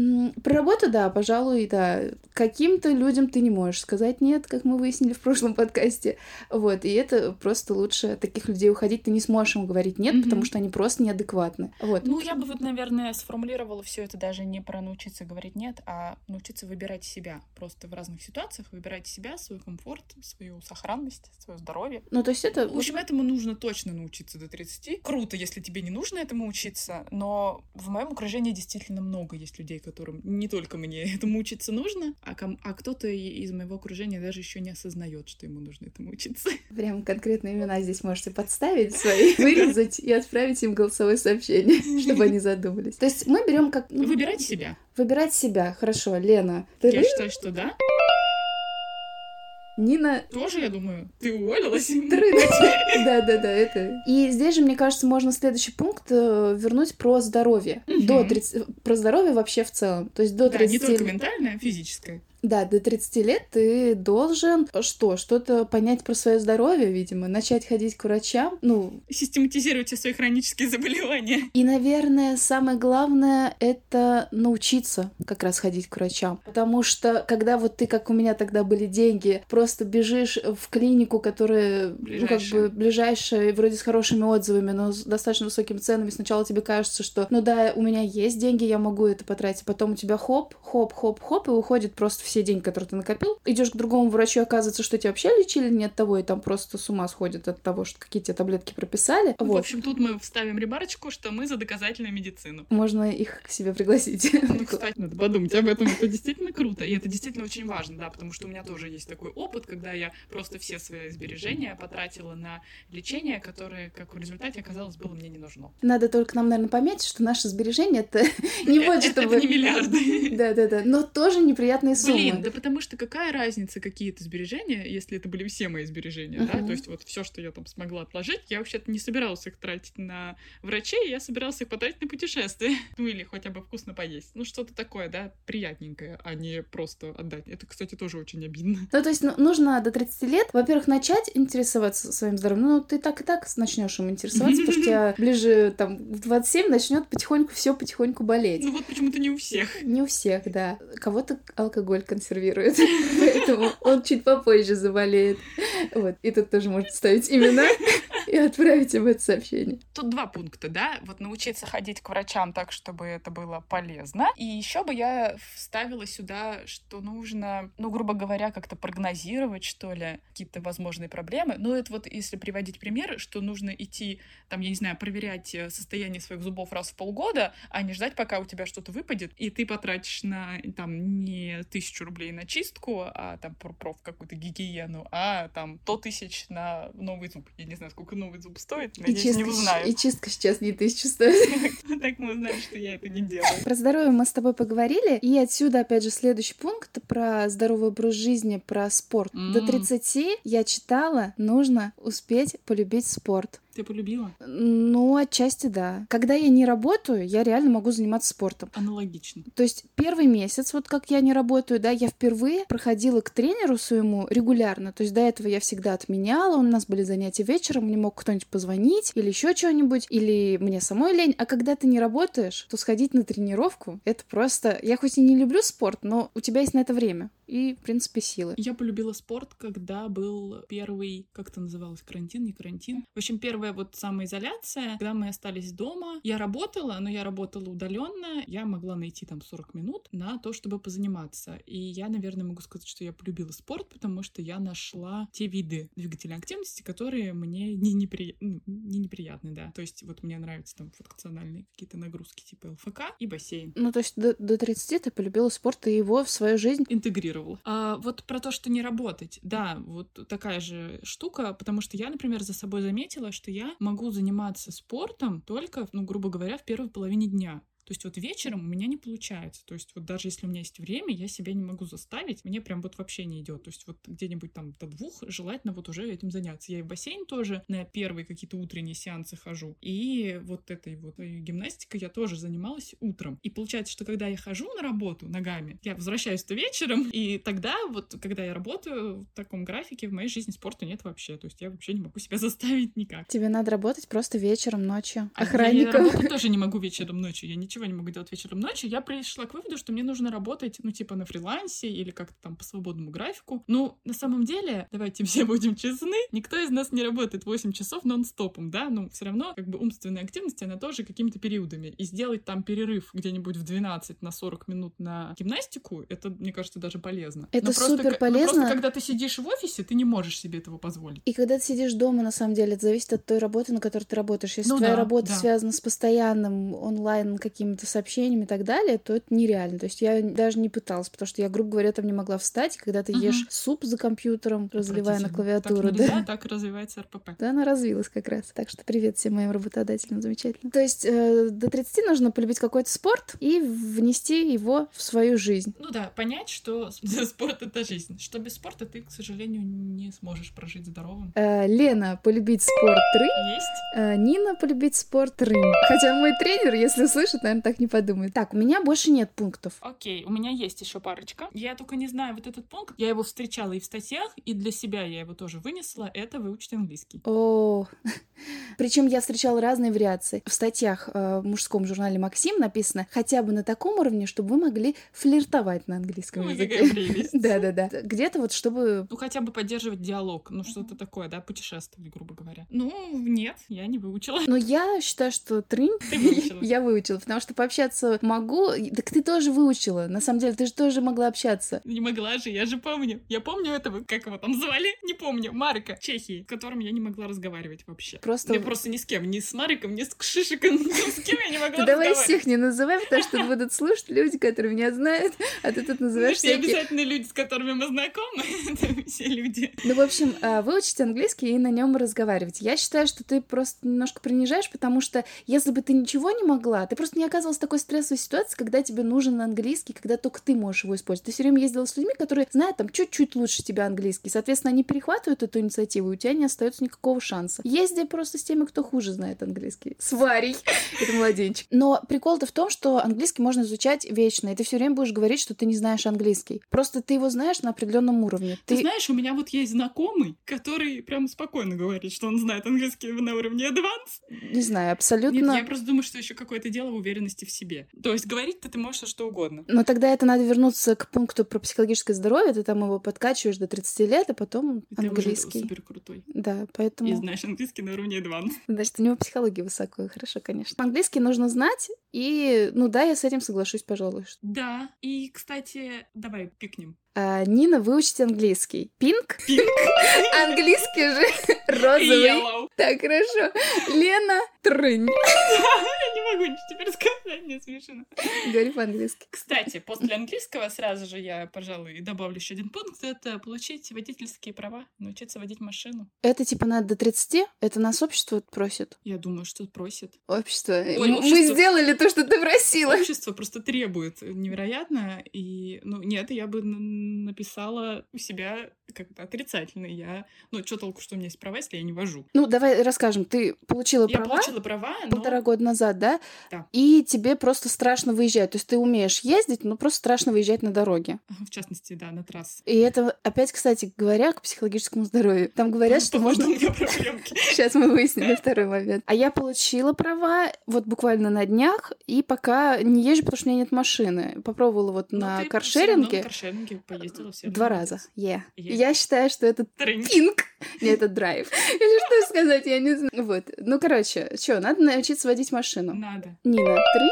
Про работу, да, пожалуй, да. Каким-то людям ты не можешь сказать нет, как мы выяснили в прошлом подкасте. Вот, и это просто лучше таких людей уходить. Ты не сможешь им говорить нет, потому что они просто неадекватны. Адекватны. Вот. Ну, я бы вот, наверное, сформулировала все это даже не про научиться говорить нет, а научиться выбирать себя. Просто в разных ситуациях выбирать себя, свой комфорт, свою сохранность, свое здоровье. Ну, то есть это... В общем, этому нужно точно научиться до 30. Круто, если тебе не нужно этому учиться, но в моем окружении действительно много есть людей, которым не только мне [LAUGHS] этому учиться нужно, а, ком- а кто-то из моего окружения даже еще не осознает, что ему нужно этому учиться. Прям конкретные имена здесь можете подставить свои, вырезать и отправить им голосовое сообщение, [LAUGHS] чтобы они [LAUGHS] задумались. То есть мы берем как... ну, Выбирать себя. Выбирать себя. Хорошо, Лена. Я Ты считаю, что да. Нина Тоже, я думаю, ты уволилась. [LAUGHS] Да-да-да, это. И здесь же, мне кажется, можно следующий пункт э, вернуть про здоровье. До 30... Про здоровье вообще в целом. То есть до Да, 30 не только ментальное, а физическое. Да, до 30 лет ты должен что? Что-то понять про свое здоровье, видимо, начать ходить к врачам. Ну, Систематизировать все свои хронические заболевания. и, наверное, самое главное — это научиться как раз ходить к врачам. Потому что, когда вот ты, как у меня тогда были деньги, просто бежишь в клинику, которая, ну, как бы ближайшая, вроде с хорошими отзывами, но с достаточно высокими ценами, сначала тебе кажется, что, ну да, у меня есть деньги, я могу это потратить. Потом у тебя хоп, хоп, хоп, хоп, и уходит просто все деньги, которые ты накопил. Идешь к другому врачу, оказывается, что тебя вообще лечили не от того, и там просто с ума сходит от того, что какие тебе таблетки прописали. В Вот. общем, тут мы вставим ремарочку, что мы за доказательную медицину. Можно их к себе пригласить. Ну, [LAUGHS] кстати, надо подумать об этом. Это действительно круто. И это действительно очень важно, да, потому что у меня тоже есть такой опыт, когда я просто все свои сбережения потратила на лечение, которое, как в результате оказалось, было мне не нужно. Надо только нам, наверное, пометить, что наши сбережения это [LAUGHS] не вот это чтобы... не миллиарды. Да-да-да, но тоже неприятные суммы. Блин, да потому что какая разница, какие-то сбережения, если это были все мои сбережения, да? Мгм. То есть вот все, что я там смогла отложить, я вообще-то не собиралась их тратить на врачей, я собиралась их потратить на путешествия. [LAUGHS] Ну или хотя бы вкусно поесть. Ну что-то такое, да, приятненькое, а не просто отдать. Это, кстати, тоже очень обидно. Ну, то есть ну, нужно до 30 лет, во-первых, начать интересоваться своим здоровьем. Ну, ты так и так начнешь им интересоваться, потому что [LAUGHS] тебя ближе там в 27 начнет потихоньку все потихоньку болеть. Ну вот почему-то не у всех. Не у всех, да. Кого-то алкоголь консервирует, [LAUGHS] поэтому он чуть попозже заболеет. Вот. И тут тоже можно ставить имена и отправить им это сообщение. Тут два пункта, да? Вот научиться ходить к врачам так, чтобы это было полезно. И еще бы я вставила сюда, что нужно, ну, грубо говоря, как-то прогнозировать, что ли, какие-то возможные проблемы. Ну, это вот если приводить примеры, что нужно идти, там, я не знаю, проверять э, состояние своих зубов раз в полгода, а не ждать, пока у тебя что-то выпадет, и ты потратишь на, там, не тысячу рублей на чистку, а там про, про какую-то гигиену, а там 100 тысяч на новый зуб. Я не знаю, сколько новый зуб стоит, И надеюсь, не чистка, узнаю. и чистка сейчас не тысячу стоит. [LAUGHS] Так мы узнаем, что я это не делаю. Про здоровье мы с тобой поговорили, и отсюда, опять же, следующий пункт про здоровый образ жизни, про спорт. До М. 30 я читала, нужно успеть полюбить спорт. Ты полюбила? Ну, отчасти да. Когда я не работаю, я реально могу заниматься спортом. Аналогично. То есть первый месяц, вот как я не работаю, да, я впервые проходила к тренеру своему регулярно. То есть до этого я всегда отменяла, у нас были занятия вечером, мне мог кто-нибудь позвонить или еще что-нибудь, или мне самой лень. А когда ты не работаешь, то сходить на тренировку, это просто... Я хоть и не люблю спорт, но у тебя есть на это время и, в принципе, силы. Я полюбила спорт, когда был первый, как это называлось, карантин, не карантин. В общем, первая вот самоизоляция, когда мы остались дома. Я работала, но я работала удаленно. Я могла найти там 40 минут на то, чтобы позаниматься. И я, наверное, могу сказать, что я полюбила спорт, потому что я нашла те виды двигательной активности, которые мне не, непри... ну, не неприятны, да. То есть вот мне нравятся там функциональные какие-то нагрузки типа ЛФК и бассейн. Ну, то есть до, до 30 ты полюбила спорт и его в свою жизнь. Интегрировал. А, вот про то, что не работать. Да, вот такая же штука, потому что я, например, за собой заметила, что я могу заниматься спортом только, ну, грубо говоря, в первой половине дня. То есть вот вечером у меня не получается. То есть вот даже если у меня есть время, я себя не могу заставить. Мне прям вот вообще не идет. То есть вот где-нибудь там до двух желательно вот уже этим заняться. Я и в бассейн тоже на первые какие-то утренние сеансы хожу. И вот этой вот гимнастикой я тоже занималась утром. И получается, что когда я хожу на работу ногами, я возвращаюсь-то вечером, [LAUGHS] и тогда вот, когда я работаю в таком графике, в моей жизни спорта нет вообще. То есть я вообще не могу себя [LAUGHS] заставить никак. Тебе надо работать просто вечером, ночью. А Я Охранником. работать тоже не могу [LAUGHS] вечером ночью. Я не ничего не могу делать вечером ночью, я пришла к выводу, что мне нужно работать, ну, типа на фрилансе или как-то там по свободному графику. Ну, на самом деле, давайте [LAUGHS] все будем честны, никто из нас не работает 8 часов нон-стопом, да, ну, все равно, как бы, умственная активность, она тоже какими-то периодами. И сделать там перерыв где-нибудь в 12 на 40 минут на гимнастику, это, мне кажется, даже полезно. Это но супер просто, полезно. Но просто когда ты сидишь в офисе, ты не можешь себе этого позволить. И когда ты сидишь дома, на самом деле, это зависит от той работы, на которой ты работаешь. Если Ну твоя да, работа да. связана с постоянным онлайн какими-то сообщениями и так далее, то это нереально. То есть я даже не пыталась, потому что я, грубо говоря, там не могла встать, когда ты Мгм. ешь суп за компьютером, разливая на клавиатуру, так да. нельзя, так развивается РПП. Да, она развилась как раз. Так что привет всем моим работодателям, замечательно. То есть э, до 30 нужно полюбить какой-то спорт и внести его в свою жизнь. Ну да, понять, что [LAUGHS] спорт — это жизнь. Что без спорта ты, к сожалению, не сможешь прожить здоровым. Э, Лена полюбить спорт ры, Есть? э, Нина полюбить спорт рынь. Хотя мой тренер, если услышит, наверное, так не подумает. Так, у меня больше нет пунктов. Окей, у меня есть еще парочка. Я только не знаю вот этот пункт. Я его встречала и в статьях, и для себя я его тоже вынесла. Это выучить английский. О, [LAUGHS] причем я встречала разные вариации. В статьях э, в мужском журнале Максим написано хотя бы на таком уровне, чтобы вы могли флиртовать на английском Ой, языке. какая прелесть. [LAUGHS] Да-да-да. Где-то вот чтобы... Ну, хотя бы поддерживать диалог, ну, что-то такое, да, путешествовать, грубо говоря. Ну, нет, я не выучила. Но я считаю, что трынь Ты выучила. [LAUGHS] я выучила, потому что пообщаться могу. Так ты тоже выучила. На самом деле, ты же тоже могла общаться. Не могла же, я же помню. Я помню этого, как его там звали, [LAUGHS] не помню, Марка, Чехии, с которым я не могла разговаривать вообще. Просто... Я просто ни с кем, ни с Мариком, ни с Кшишиком, [LAUGHS] ни с кем я не могла давай всех не называй, потому что будут слушать люди, которые меня знают, а ты тут называешь всякие... обязательно люди, с которыми мы знакомы, [LAUGHS] это все люди. Ну, в общем, а, выучить английский и на нем разговаривать. Я считаю, что ты просто немножко принижаешь, потому что если бы ты ничего не могла, ты просто не оказывалась в такой стрессовой ситуации, когда тебе нужен английский, когда только ты можешь его использовать. Ты все время ездила с людьми, которые знают там чуть-чуть лучше тебя английский. Соответственно, они перехватывают эту инициативу, и у тебя не остается никакого шанса. Езди просто с теми, кто хуже знает английский. С Варей. [LAUGHS] Это младенчик. Но прикол-то в том, что английский можно изучать вечно, и ты все время будешь говорить, что ты не знаешь английский. Просто ты его знаешь на определенном уровне. Ты знаешь, у меня вот есть знакомый, который прям спокойно говорит, что он знает английский на уровне advanced. Не знаю, абсолютно. Нет, я просто думаю, что еще какое-то дело в уверенности в себе. То есть говорить-то ты можешь что угодно. Но тогда это надо вернуться к пункту про психологическое здоровье. Ты там его подкачиваешь до 30 лет, а потом И ты английский. супер крутой. Да, И поэтому... знаешь английский на уровне advanced. [LAUGHS] Значит, у него психология высокая, хорошо, конечно. Английский нужно знать, и, ну да, я с этим соглашусь, пожалуй. Да. И, кстати, давай пикнем. А, Нина, выучить английский. Пинк? Пинк. [LAUGHS] Английский же розовый. Yellow. Так, хорошо. Лена, трынь. [LAUGHS] Я не могу теперь сказать, мне смешно. Говори по-английски. Кстати, после английского сразу же я, пожалуй, добавлю еще один пункт. Это получить водительские права, научиться водить машину. Это типа надо до 30? Это нас общество просит? Я думаю, что просит. Общество. Ой, Мы общество. сделали то, что ты просила. Общество просто требует невероятно. И, ну, нет, я бы написала у себя как-то отрицательно. Я, ну, что толку, что у меня есть права, если я не вожу? Ну, давай расскажем. Ты получила Я права получила права, но... полтора года назад, да? Да. И тебе просто страшно выезжать. То есть ты умеешь ездить, но просто страшно выезжать на дороге. В частности, да, на трассы. И это, опять, кстати говоря, к психологическому здоровью. Там говорят, что можно... [LAUGHS] Сейчас мы выясним второй момент. А я получила права вот буквально на днях, и пока не езжу, потому что у меня нет машины. Попробовала вот на Ну, равно каршеринге на каршеринге поездила все два раза. Yeah. Yeah. Я считаю, что это пинг. Не, это драйв. [LAUGHS] Или что сказать, я не знаю. Вот. Ну, короче, что, надо научиться водить машину. Надо. Нина, три,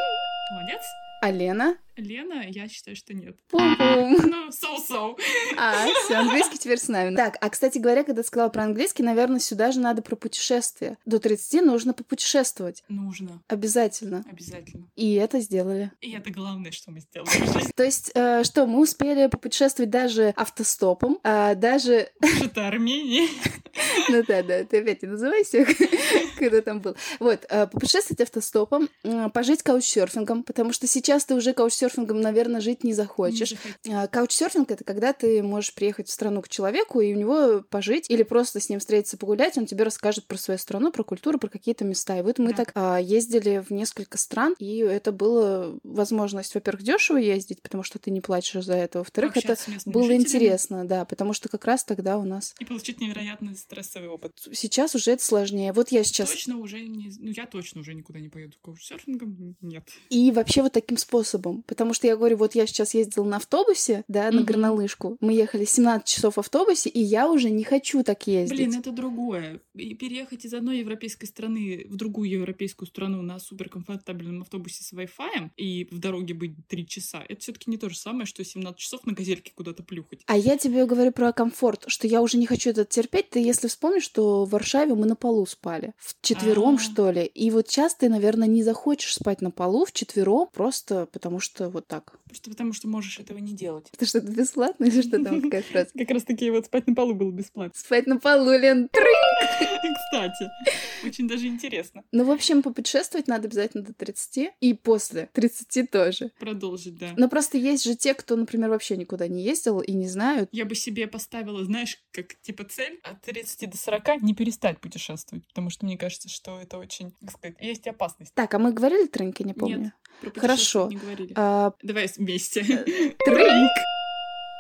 Молодец. а Лена, Лена, я считаю, что нет. пум-пум. [LAUGHS] Ну, so-so. А, все, английский теперь с нами. Так, а, кстати говоря, когда сказала про английский, наверное, сюда же надо про путешествия. До 30 нужно попутешествовать. Нужно. Обязательно. Обязательно. И это сделали. И это главное, что мы сделали. [LAUGHS] То есть, э, что, мы успели попутешествовать даже автостопом, а даже... [LAUGHS] Это Армения. Ну да, да, ты опять не называй всех, когда там был. Вот, э, попутешествовать автостопом, пожить каучсерфингом, потому что сейчас ты уже каучсерфингом, наверное, жить не захочешь. А, Каучсерфинг — это когда ты можешь приехать в страну к человеку и у него пожить, или просто с ним встретиться, погулять, он тебе расскажет про свою страну, про культуру, про какие-то места. И вот мы Да. так а, ездили в несколько стран, и это было возможность, во-первых, дешево ездить, потому что ты не платишь за это, во-вторых, это было жителями интересно, да, потому что как раз тогда у нас И получить невероятный стрессовый опыт. Сейчас уже это сложнее. Вот я сейчас... Точно уже не... Ну, я точно уже никуда не поеду каучсерфингом. Нет. И вообще вот таким способом. Потому что я говорю, вот я сейчас ездила на автобусе, да, на горнолыжку. Мы ехали 17 часов в автобусе, и я уже не хочу так ездить. Блин, это другое. И переехать из одной европейской страны в другую европейскую страну на суперкомфортабельном автобусе с Wi-Fi и в дороге быть 3 часа, это все таки не то же самое, что 17 часов на газельке куда-то плюхать. А я тебе говорю про комфорт, что я уже не хочу это терпеть. Ты если вспомнишь, что в Варшаве мы на полу спали. В четвером, А. что ли. И вот сейчас ты, наверное, не захочешь спать на полу в четвером, просто потому что вот так. Просто потому, что можешь этого не делать. Это что-то бесплатно или что там такая фраза? [LAUGHS] Как раз таки вот спать на полу было бесплатно. Спать на полу, Лен. [LAUGHS] Кстати, очень даже интересно Ну, в общем, попутешествовать надо обязательно до 30, и после 30 тоже. продолжить, да. Но просто есть же те, кто, например, вообще никуда не ездил и не знают. Я бы себе поставила, знаешь, как типа цель от 30 до 40 не перестать путешествовать, потому что мне кажется, что это очень, как сказать, есть опасность. Так, а мы говорили тренк, я не помню. Нет. Про Хорошо. Не говорили. А, Давай вместе. тренк.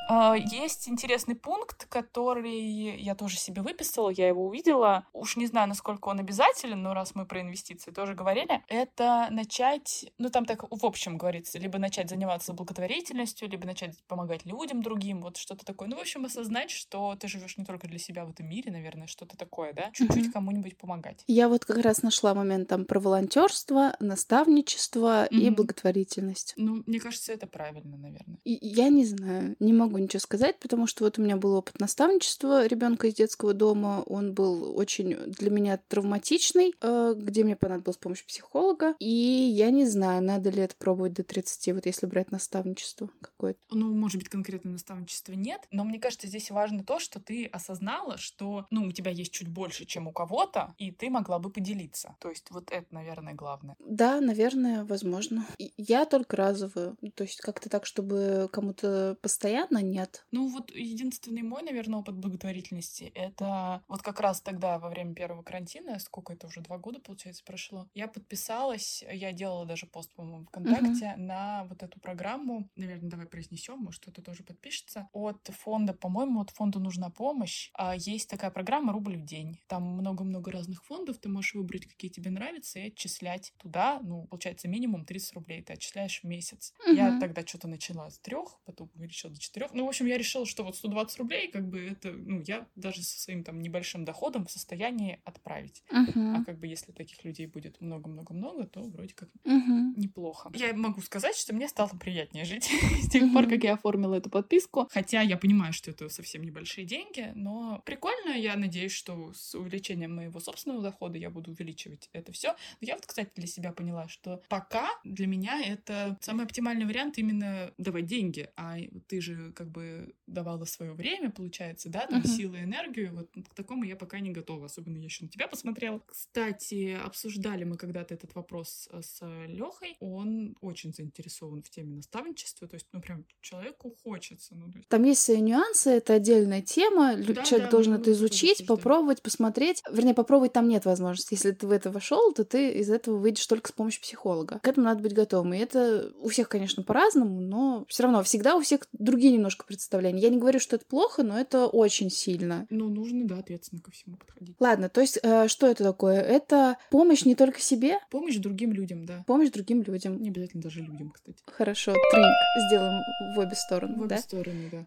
А, Есть интересный пункт, который я тоже себе выписала, я его увидела. Уж не знаю, насколько он обязателен, но раз мы про инвестиции тоже говорили, это начать, ну там так в общем говорится, либо начать заниматься благотворительностью, либо начать помогать людям другим, вот что-то такое. Ну, в общем, осознать, что ты живешь не только для себя в этом мире, наверное, что-то такое, да? Чуть-чуть Мгм. кому-нибудь помогать. Я вот как раз нашла момент там про волонтерство, наставничество и Мгм. благотворительность. Ну, мне кажется, это правильно, наверное. И я не знаю, не могу ничего сказать, потому что вот у меня был опыт наставничества ребенка из детского дома. Он был очень для меня травматичный, э, где мне понадобилась помощь психолога. И я не знаю, надо ли это пробовать до 30, вот если брать наставничество какое-то. Ну, может быть, конкретно наставничества нет, но мне кажется, здесь важно то, что ты осознала, что, ну, у тебя есть чуть больше, чем у кого-то, и ты могла бы поделиться. То есть вот это, наверное, главное. Да, наверное, возможно. Я только разовую. То есть как-то так, чтобы кому-то постоянно нет. Ну, вот единственный мой, наверное, опыт благотворительности — это вот как раз тогда, во время первого карантина, сколько это уже, два года, получается, прошло, я подписалась, я делала даже пост, по-моему, ВКонтакте на вот эту программу, наверное, давай произнесем, может, кто-то тоже подпишется, от фонда, по-моему, от фонда «Нужна помощь». А есть такая программа «Рубль в день». Там много-много разных фондов, ты можешь выбрать, какие тебе нравятся, и отчислять туда, ну, получается, минимум 30 рублей ты отчисляешь в месяц. Я Мгм. тогда что-то начала с трех, потом увеличила до четырех. Ну, в общем, я решила, что вот 120 рублей, как бы это, ну, я даже со своим там небольшим доходом в состоянии отправить. А Мгм. как бы если таких людей будет много-много-много, то вроде как Мгм. неплохо. Я могу сказать, что мне стало приятнее жить [LAUGHS] с тех пор, как я оформила эту подписку. Хотя я понимаю, что это совсем небольшие деньги, но прикольно. Я надеюсь, что с увеличением моего собственного дохода я буду увеличивать это все. Но я вот, кстати, для себя поняла, что пока для меня это самый оптимальный вариант именно давать деньги. А ты же как бы давала свое время, получается, да, там Мгм. силы, энергию. Вот к такому я пока не готова. Особенно я еще на тебя посмотрела. Кстати, обсуждали мы когда-то этот вопрос э, с Лехой. Он очень заинтересован в теме наставничества. То есть, ну, прям человеку хочется. Ну, есть, Там есть свои нюансы, это отдельная тема. Да, Человек да, должен это изучить, попробовать, посмотреть. Вернее, попробовать там нет возможности. Если ты в это вошел, то ты из этого выйдешь только с помощью психолога. К этому надо быть готовым. И это у всех, конечно, по-разному, но все равно всегда у всех другие немножко представления. Я не говорю, что это плохо, но это очень сильно. ну, нужно, да, ответственно ко всему подходить. Ладно, то есть э, что это такое? Это помощь не только себе, Помощь другим людям, да. помощь другим людям. Не обязательно даже людям, кстати. Хорошо, тринг сделаем в обе стороны, В обе да? стороны, да.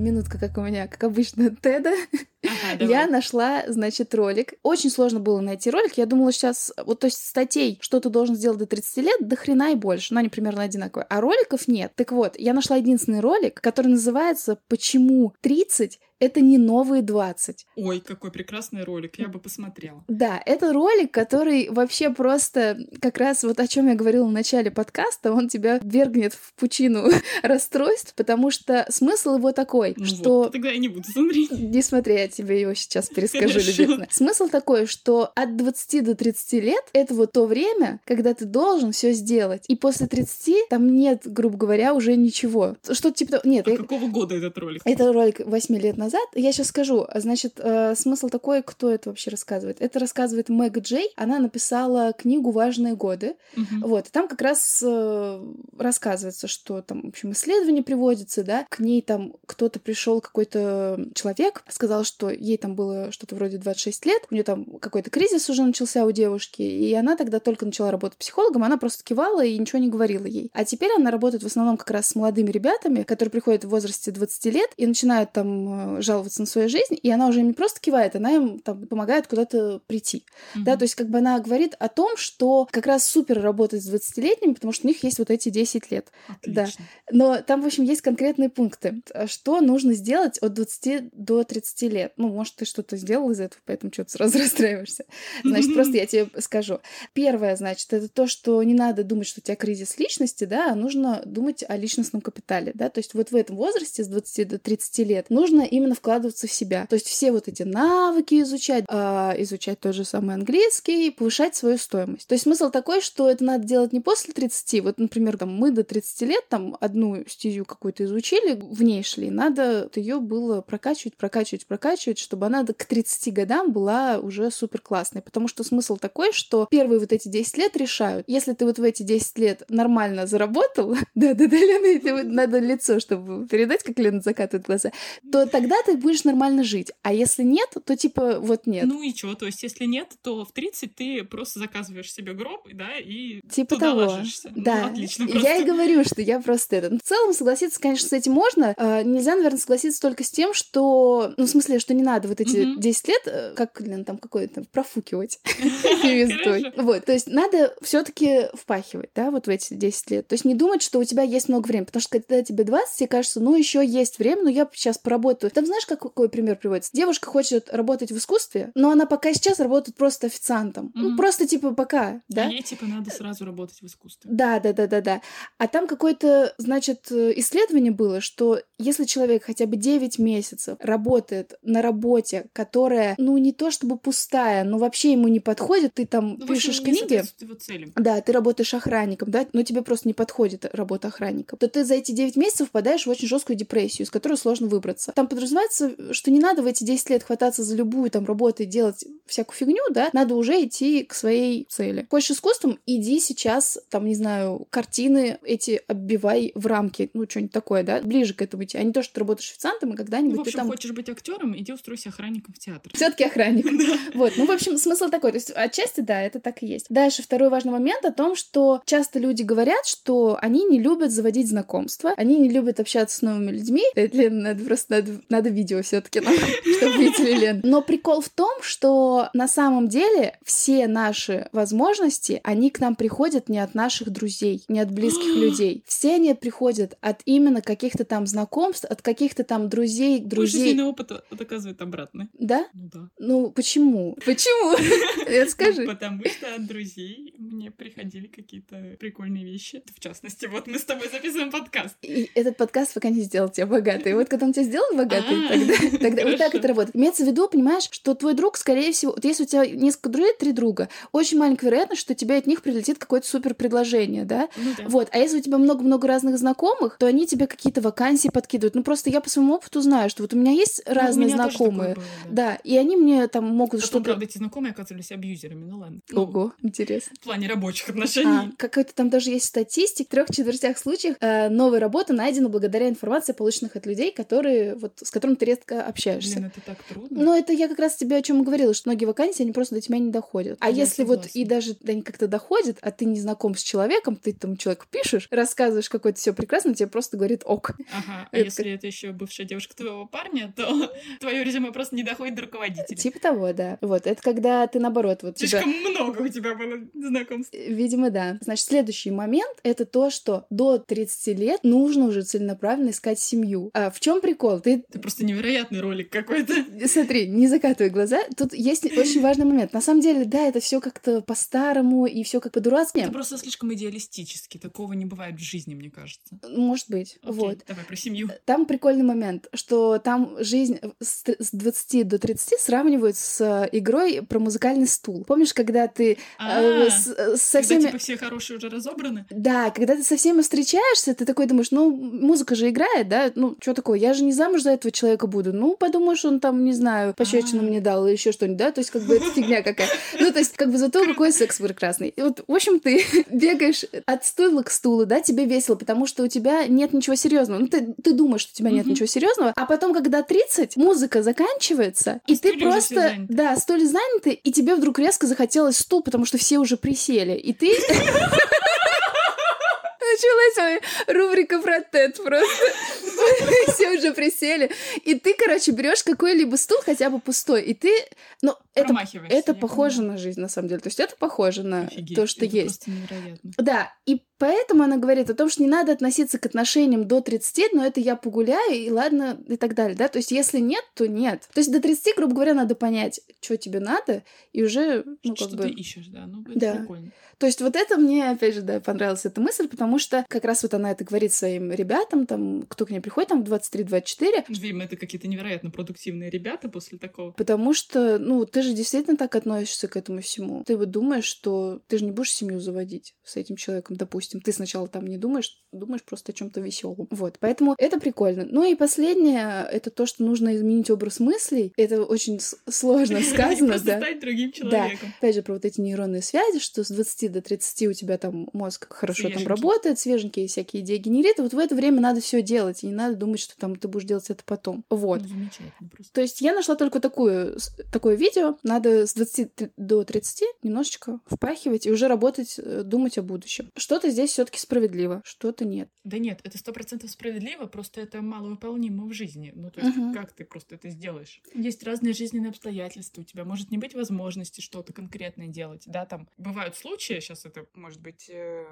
Минутка, как у меня, как обычно, [LAUGHS] Теда. Ага, Я нашла, значит, ролик. Очень сложно было найти ролик. Я думала сейчас, вот то есть статей, что ты должен сделать до 30 лет, до хрена и больше. Ну, они примерно одинаковые. А роликов нет. Так вот, я нашла единственный ролик, который называется «Почему 30 это не новые 20. Ой, какой прекрасный ролик, я бы посмотрела. Да, это ролик, который вообще просто как раз вот о чем я говорила в начале подкаста, он тебя вергнет в пучину [LAUGHS] расстройств, потому что смысл его такой, Ну что вот, тогда я не буду смотреть. не смотри, я тебе его сейчас перескажу, любезно. Смысл такой, что от 20 до 30 лет это вот то время, когда ты должен все сделать. И после 30 там нет, грубо говоря, уже ничего. Что-то типа. Нет, А я- какого года этот ролик? это ролик 8 лет назад, назад. Я сейчас скажу. Значит, э, смысл такой, кто это вообще рассказывает? Это рассказывает Мэг Джей. Она написала книгу «Важные годы». Мгм. Вот, и там как раз э, рассказывается, что там, в общем, исследование приводится, да, к ней там кто-то пришел, какой-то человек, сказал, что ей там было что-то вроде 26 лет, у нее там какой-то кризис уже начался у девушки, и она тогда только начала работать психологом, она просто кивала и ничего не говорила ей. А теперь она работает в основном как раз с молодыми ребятами, которые приходят в возрасте 20 лет и начинают там э, жаловаться на свою жизнь, и она уже им не просто кивает, она им там помогает куда-то прийти. Да, Мгм. то есть как бы она говорит о том, что как раз супер работать с 20-летними, потому что у них есть вот эти 10 лет. да. Отлично. Но там, в общем, есть конкретные пункты. А Что нужно сделать от 20 до 30 лет? Ну, может, ты что-то сделал из этого, поэтому что-то сразу [LAUGHS] расстраиваешься. Значит, просто я тебе скажу. Первое, значит, это то, что не надо думать, что у тебя кризис личности, да, а нужно думать о личностном капитале, да, то есть вот в этом возрасте с 20 до 30 лет нужно именно вкладываться в себя. То есть все вот эти навыки изучать, а, изучать тот же самый английский, повышать свою стоимость. То есть смысл такой, что это надо делать не после 30, вот, например, там мы до 30 лет там одну стезю какую-то изучили, в ней шли, надо ее было прокачивать, прокачивать, прокачивать, чтобы она к 30 годам была уже супер классной. Потому что смысл такой, что первые вот эти 10 лет решают. Если ты вот в эти 10 лет нормально заработал, [LAUGHS] да-да-да, Лена, вот надо лицо, чтобы передать, как Лена закатывает глаза, то тогда ты будешь нормально жить. А если нет, то типа вот нет. Ну и чё, то есть если нет, то в 30 ты просто заказываешь себе гроб, да, и Типа туда того. ложишься. Ну, Да. отлично Я просто. и говорю, что я просто это. Ну, В целом согласиться, конечно, с этим можно. А, Нельзя, наверное, согласиться только с тем, что, ну, в смысле, что не надо вот эти Мгм. 10 лет, э, как, блин, там какое-то профукивать. [LAUGHS] [LAUGHS] Вот, то есть надо все-таки впахивать, да, вот в эти 10 лет. То есть не думать, что у тебя есть много времени, потому что когда тебе 20, тебе кажется, ну, еще есть время, но я сейчас поработаю. Там знаешь, как- какой пример приводится? Девушка хочет работать в искусстве, но она пока сейчас работает просто официантом. Ну, Мгм. просто типа пока, да? А ей, типа, надо сразу работать в искусстве. Да, да, да, да, да. А там какое-то, значит, э, исследование было, что если человек хотя бы 9 месяцев работает на работе, которая, ну, не то чтобы пустая, но вообще ему не подходит, ты там Ну, пишешь книги, да, ты работаешь охранником, да, но тебе просто не подходит работа охранника, то ты за эти 9 месяцев впадаешь в очень жесткую депрессию, из которой сложно выбраться. Там подразумевается, что не надо в эти 10 лет хвататься за любую там работу и делать всякую фигню, да, надо уже идти к своей цели. Хочешь искусством, иди сейчас, там, не знаю, картины эти оббивай в рамки, ну, что-нибудь такое, да, ближе к этому идти, а не то, что ты работаешь официантом, и Ну, когда-нибудь в ты общем, там хочешь быть актером, иди устройся охранником в театр. все-таки охранник. [LAUGHS] Вот, ну, в общем, смысл такой. То есть, отчасти, да, это так и есть. Дальше, второй важный момент о том, что часто люди говорят, что они не любят заводить знакомства, они не любят общаться с новыми людьми. Э, Лен, надо просто, надо, надо видео все таки [LAUGHS] чтобы видели Лен. Но прикол в том, что на самом деле все наши возможности, они к нам приходят не от наших друзей, не от близких [GASPS] людей. Все они приходят от именно каких-то там знакомств, от каких-то там друзей, друзей. жизненный опыт доказывает обратное. Да? Ну да. Ну, почему? [LAUGHS] Почему? [LAUGHS] Это скажи. Потому что от друзей мне приходили какие-то прикольные вещи. В частности, вот мы с тобой записываем подкаст. И этот подкаст пока не сделал тебя богатой. Вот когда он тебя сделал богатой, А, [LAUGHS] тогда, вот так это работает. Имеется в виду, понимаешь, что твой друг, скорее всего, вот если у тебя несколько друзей, три друга, очень маленькая вероятность, что тебе от них прилетит какое-то супер предложение, да? Ну. Вот, а если у тебя много-много разных знакомых, то они тебе какие-то вакансии подкидывают. Ну просто я по своему опыту знаю, что вот у меня есть Ну, разные знакомые. Да, и они мне там могут что-то... правда, эти знакомые оказывались абьюзерами, ну ладно. Ну, Ого, интересно. В плане рабочих А, отношений. какой-то там даже есть статистик. В трех четвертях случаев э, новая работа найдена благодаря информации, полученных от людей, которые вот с которыми ты редко общаешься. Блин, это так трудно. Но это я как раз тебе о чем говорила, что многие вакансии, они просто до тебя не доходят. А Я если вот согласна. и даже они как-то доходят, а ты не знаком с человеком, ты там человеку пишешь, рассказываешь какое-то все прекрасно, тебе просто говорит ок. Ага, а Это если это еще бывшая девушка твоего парня, то [LAUGHS] твое резюме просто не доходит до руководителя. Типа того, да. Вот, это когда ты наоборот, вот тебя... Слишком много у тебя было знакомств. Видимо, да. Значит, следующий момент — это то, что до 30 лет нужно уже целенаправленно искать семью. А в чем прикол? Ты Это просто невероятный ролик какой-то. Смотри, не закатывай глаза. Тут есть очень важный момент. На самом деле, да, это все как-то по-старому и все как по-дурацки. Это просто слишком идеалистически. Такого не бывает в жизни, мне кажется. Может быть. Окей, Вот. давай про семью. Там прикольный момент, что там жизнь с т- с 20 до 30 сравнивают с э, игрой про музыкальный стул. Помнишь, когда ты э, А, с- э, со Когда всеми... типа все хорошие уже разобраны. Да, когда ты со всеми встречаешься, ты такой думаешь, ну, музыка же играет, да, ну, что такое, я же не замуж за этого человека буду? Ну, подумаешь, он там, не знаю, пощечину мне дал или еще что-нибудь, да? То есть, как бы, это фигня какая. Ну, то есть, как бы, зато какой секс прекрасный. И вот, в общем, ты [LAUGHS] бегаешь от стула к стулу, да, тебе весело, потому что у тебя нет ничего серьезного. Ну, ты, ты думаешь, что у тебя нет ничего серьезного, а потом, когда 30, музыка заканчивается, и ты просто, да, столь заняты, и тебе вдруг резко захотелось стул, потому что все уже присели, и ты [LAUGHS] началась рубрика про Тед просто. [LAUGHS] Все уже присели. И ты, короче, берешь какой-либо стул, хотя бы пустой, и ты... Ну, это, это похоже на жизнь, на самом деле. То есть это похоже на Офигеть, то, что есть. Да, и поэтому она говорит о том, что не надо относиться к отношениям до 30, но это я погуляю, и ладно, и так далее, да? То есть если нет, то нет. То есть до 30, грубо говоря, надо понять, что тебе надо, и уже, ну, что как бы... ты ищешь, да? Ну, это да. прикольно. То есть вот это мне, опять же, да, понравилась эта мысль, потому что как раз вот она это говорит своим ребятам, там, кто к ней приходит, там, в 23-24. Видимо, это какие-то невероятно продуктивные ребята после такого. Потому что, ну, ты же действительно так относишься к этому всему. Ты вот думаешь, что ты же не будешь семью заводить с этим человеком, допустим. Ты сначала там не думаешь, думаешь просто о чем то веселом. Вот, поэтому это прикольно. Ну и последнее, это то, что нужно изменить образ мыслей. Это очень сложно [LAUGHS] сказано, да. стать другим человеком. Да. Опять же, про вот эти нейронные связи, что с 20 до 30 у тебя там мозг хорошо там работает, свеженькие всякие идеи генерит, вот в это время надо все делать, и не надо думать, что там ты будешь делать это потом. Вот. Ну. То есть я нашла только такую, такое видео, надо с 20 до 30 немножечко впахивать и уже работать, э, думать о будущем. Что-то здесь все таки справедливо, что-то нет. Да нет, это сто процентов справедливо, просто это маловыполнимо в жизни. Ну, то есть, uh-huh. как ты просто это сделаешь? Есть разные жизненные обстоятельства, у тебя может не быть возможности что-то конкретное делать, да, там бывают случаи, сейчас это может быть э,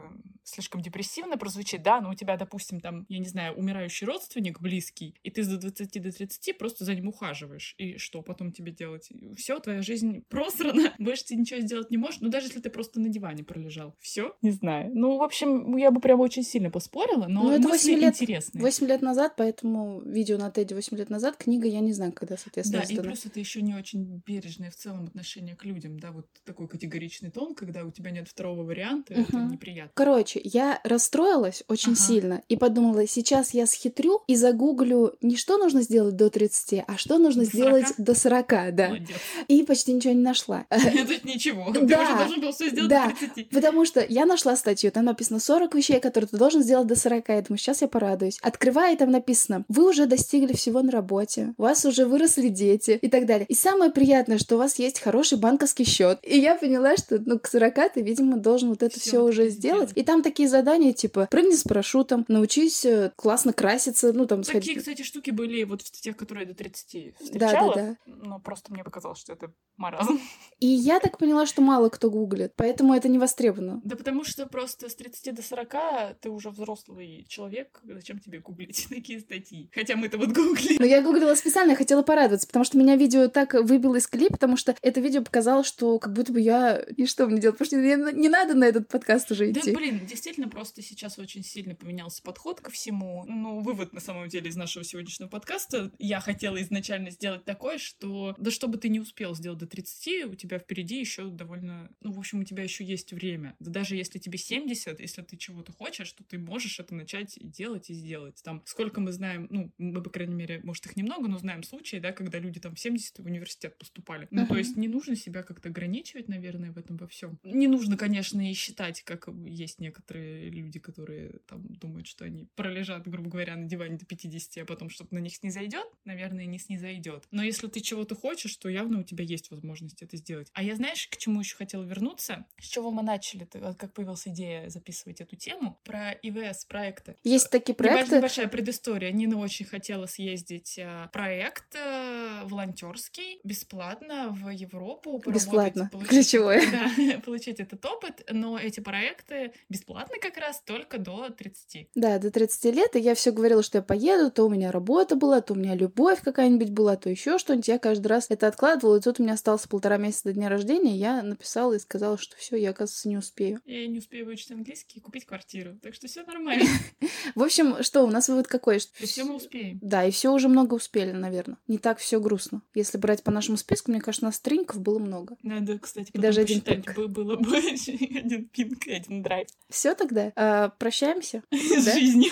слишком депрессивно прозвучит, да, но у тебя, допустим, там, я не знаю, умирающий родственник близкий, и ты с 20 до 30 просто за ним ухаживаешь. И что потом тебе делать? Все, твоя жизнь просрана, [LAUGHS] больше ты ничего сделать не можешь, ну даже если ты просто на диване пролежал. Все? Не знаю. Ну, в общем, я бы прям очень сильно поспорила, но ну, это 8 лет, интересные. 8 лет назад, поэтому видео на Теди 8 лет назад, книга я не знаю, когда, соответственно, Да, издана. и плюс это еще не очень бережное в целом отношение к людям, да, вот такой категоричный тон, когда у тебя нет второго варианта, угу. это неприятно. Короче, я расстроилась очень ага. сильно и подумала, сейчас я схитрю и загуглю не что нужно сделать до 30, а что нужно до сделать 40? до 40, да. Молодец. И почти ничего не нашла. [LAUGHS] Нет, ничего. Ты уже должен был все сделать до 30. Потому что я нашла статью, там написано 40 вещей, которые ты должен сделать до 40. Я думаю, сейчас я порадуюсь. Открываю, и там написано, вы уже достигли всего на работе, у вас уже выросли дети и так далее. И самое приятное, что у вас есть хороший банковский счет. И я поняла, что ну, к 40 ты, видимо, должен вот это все уже сделать. И там такие задания, типа, прыгни с парашютом, научись э, классно краситься, ну, там, Такие, сходить. кстати, штуки были вот в статьях, которые до 30 встречала. Да, да, да. Но просто мне показалось, что это маразм. И я так поняла, что мало кто гуглит, поэтому это не востребовано. Да потому что просто с 30 до 40 ты уже взрослый человек, зачем тебе гуглить [LAUGHS] такие статьи? Хотя мы-то вот гуглили. Но я гуглила специально, хотела порадоваться, потому что меня видео так выбило из колеи, потому что это видео показало, что как будто бы я... И что мне делать? Потому что не надо на этот подкаст уже идти. Да, блин, действительно, просто сейчас очень сильно поменялся подход ко всему. Ну, вывод, на самом деле, из нашего сегодняшнего подкаста. Я хотела изначально сделать такое, что да что бы ты не успел сделать до 30, у тебя впереди еще довольно... Ну, в общем, у тебя еще есть время. Да даже если тебе 70, если ты чего-то хочешь, то ты можешь это начать делать и сделать. Там, сколько мы знаем, ну, мы, по крайней мере, может, их немного, но знаем случаи, да, когда люди там в 70 в университет поступали. Ну, uh-huh. то есть не нужно себя как-то ограничивать, наверное, в этом во всем. Не нужно, конечно, и считать, как есть некоторые люди, которые там думают, что они пролежат, грубо говоря, на диване до 50, а потом что-то на них снизойдет. Наверное, не снизойдет. Но если ты чего-то хочешь, то явно у тебя есть возможность это сделать. А я, знаешь, к чему еще хотела вернуться? С чего мы начали? Как появилась идея записывать эту тему? Про ИВС проекты. Есть такие проекты. Небольшая предыстория. Нина очень хотела съездить а, проект э, волонтерский бесплатно в Европу. Бесплатно. Получить, Ключевое. [LAUGHS] Да, [LAUGHS] получить этот опыт. Но эти проекты бесплатны как раз только до 30. Да, до 30 лет. И я все говорила, что я поеду, то у меня работа была, то у меня любовь какая-нибудь была, то еще что-нибудь. Я каждый раз это откладывала. И тут у меня осталось полтора месяца до дня рождения. Я написала и сказала, что все, я, оказывается, не успею. Я не успею выучить английский и купить квартиру. Так что все нормально. [LAUGHS] В общем, что, у нас вывод какой? Что все мы успеем. Да, и все уже много успели, наверное. Не так все грустно. Если брать по нашему списку, мне кажется, у нас тринков было много. Надо, кстати, И даже один пинк. бы- было бы [LAUGHS] один пинк и один драйв. Все тогда. А, прощаемся [LAUGHS] Да? жизни.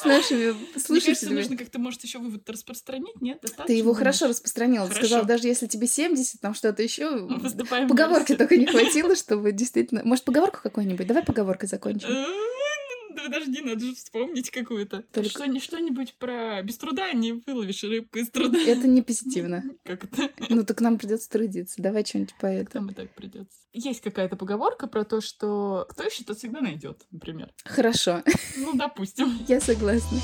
с нашими Мне слушателями. нужно как-то, может, еще вывод распространить, нет? Ты его хорошо распространила. Ты сказала, даже если тебе 70, там что-то еще. Поговорки только не хватило, чтобы действительно... Может, поговорку какую-нибудь? Давай поговоркой закончим. Э, Да подожди, надо же вспомнить какую-то. Только- Что- Что-нибудь про без труда не выловишь рыбку из труда. Это не позитивно. [LAUGHS] Как это? Ну, так нам придется трудиться. Давай что-нибудь по этому. Там и так придется. Есть какая-то поговорка про то, что кто ищет, тот всегда найдет, например. Хорошо, Ну, допустим. я согласна.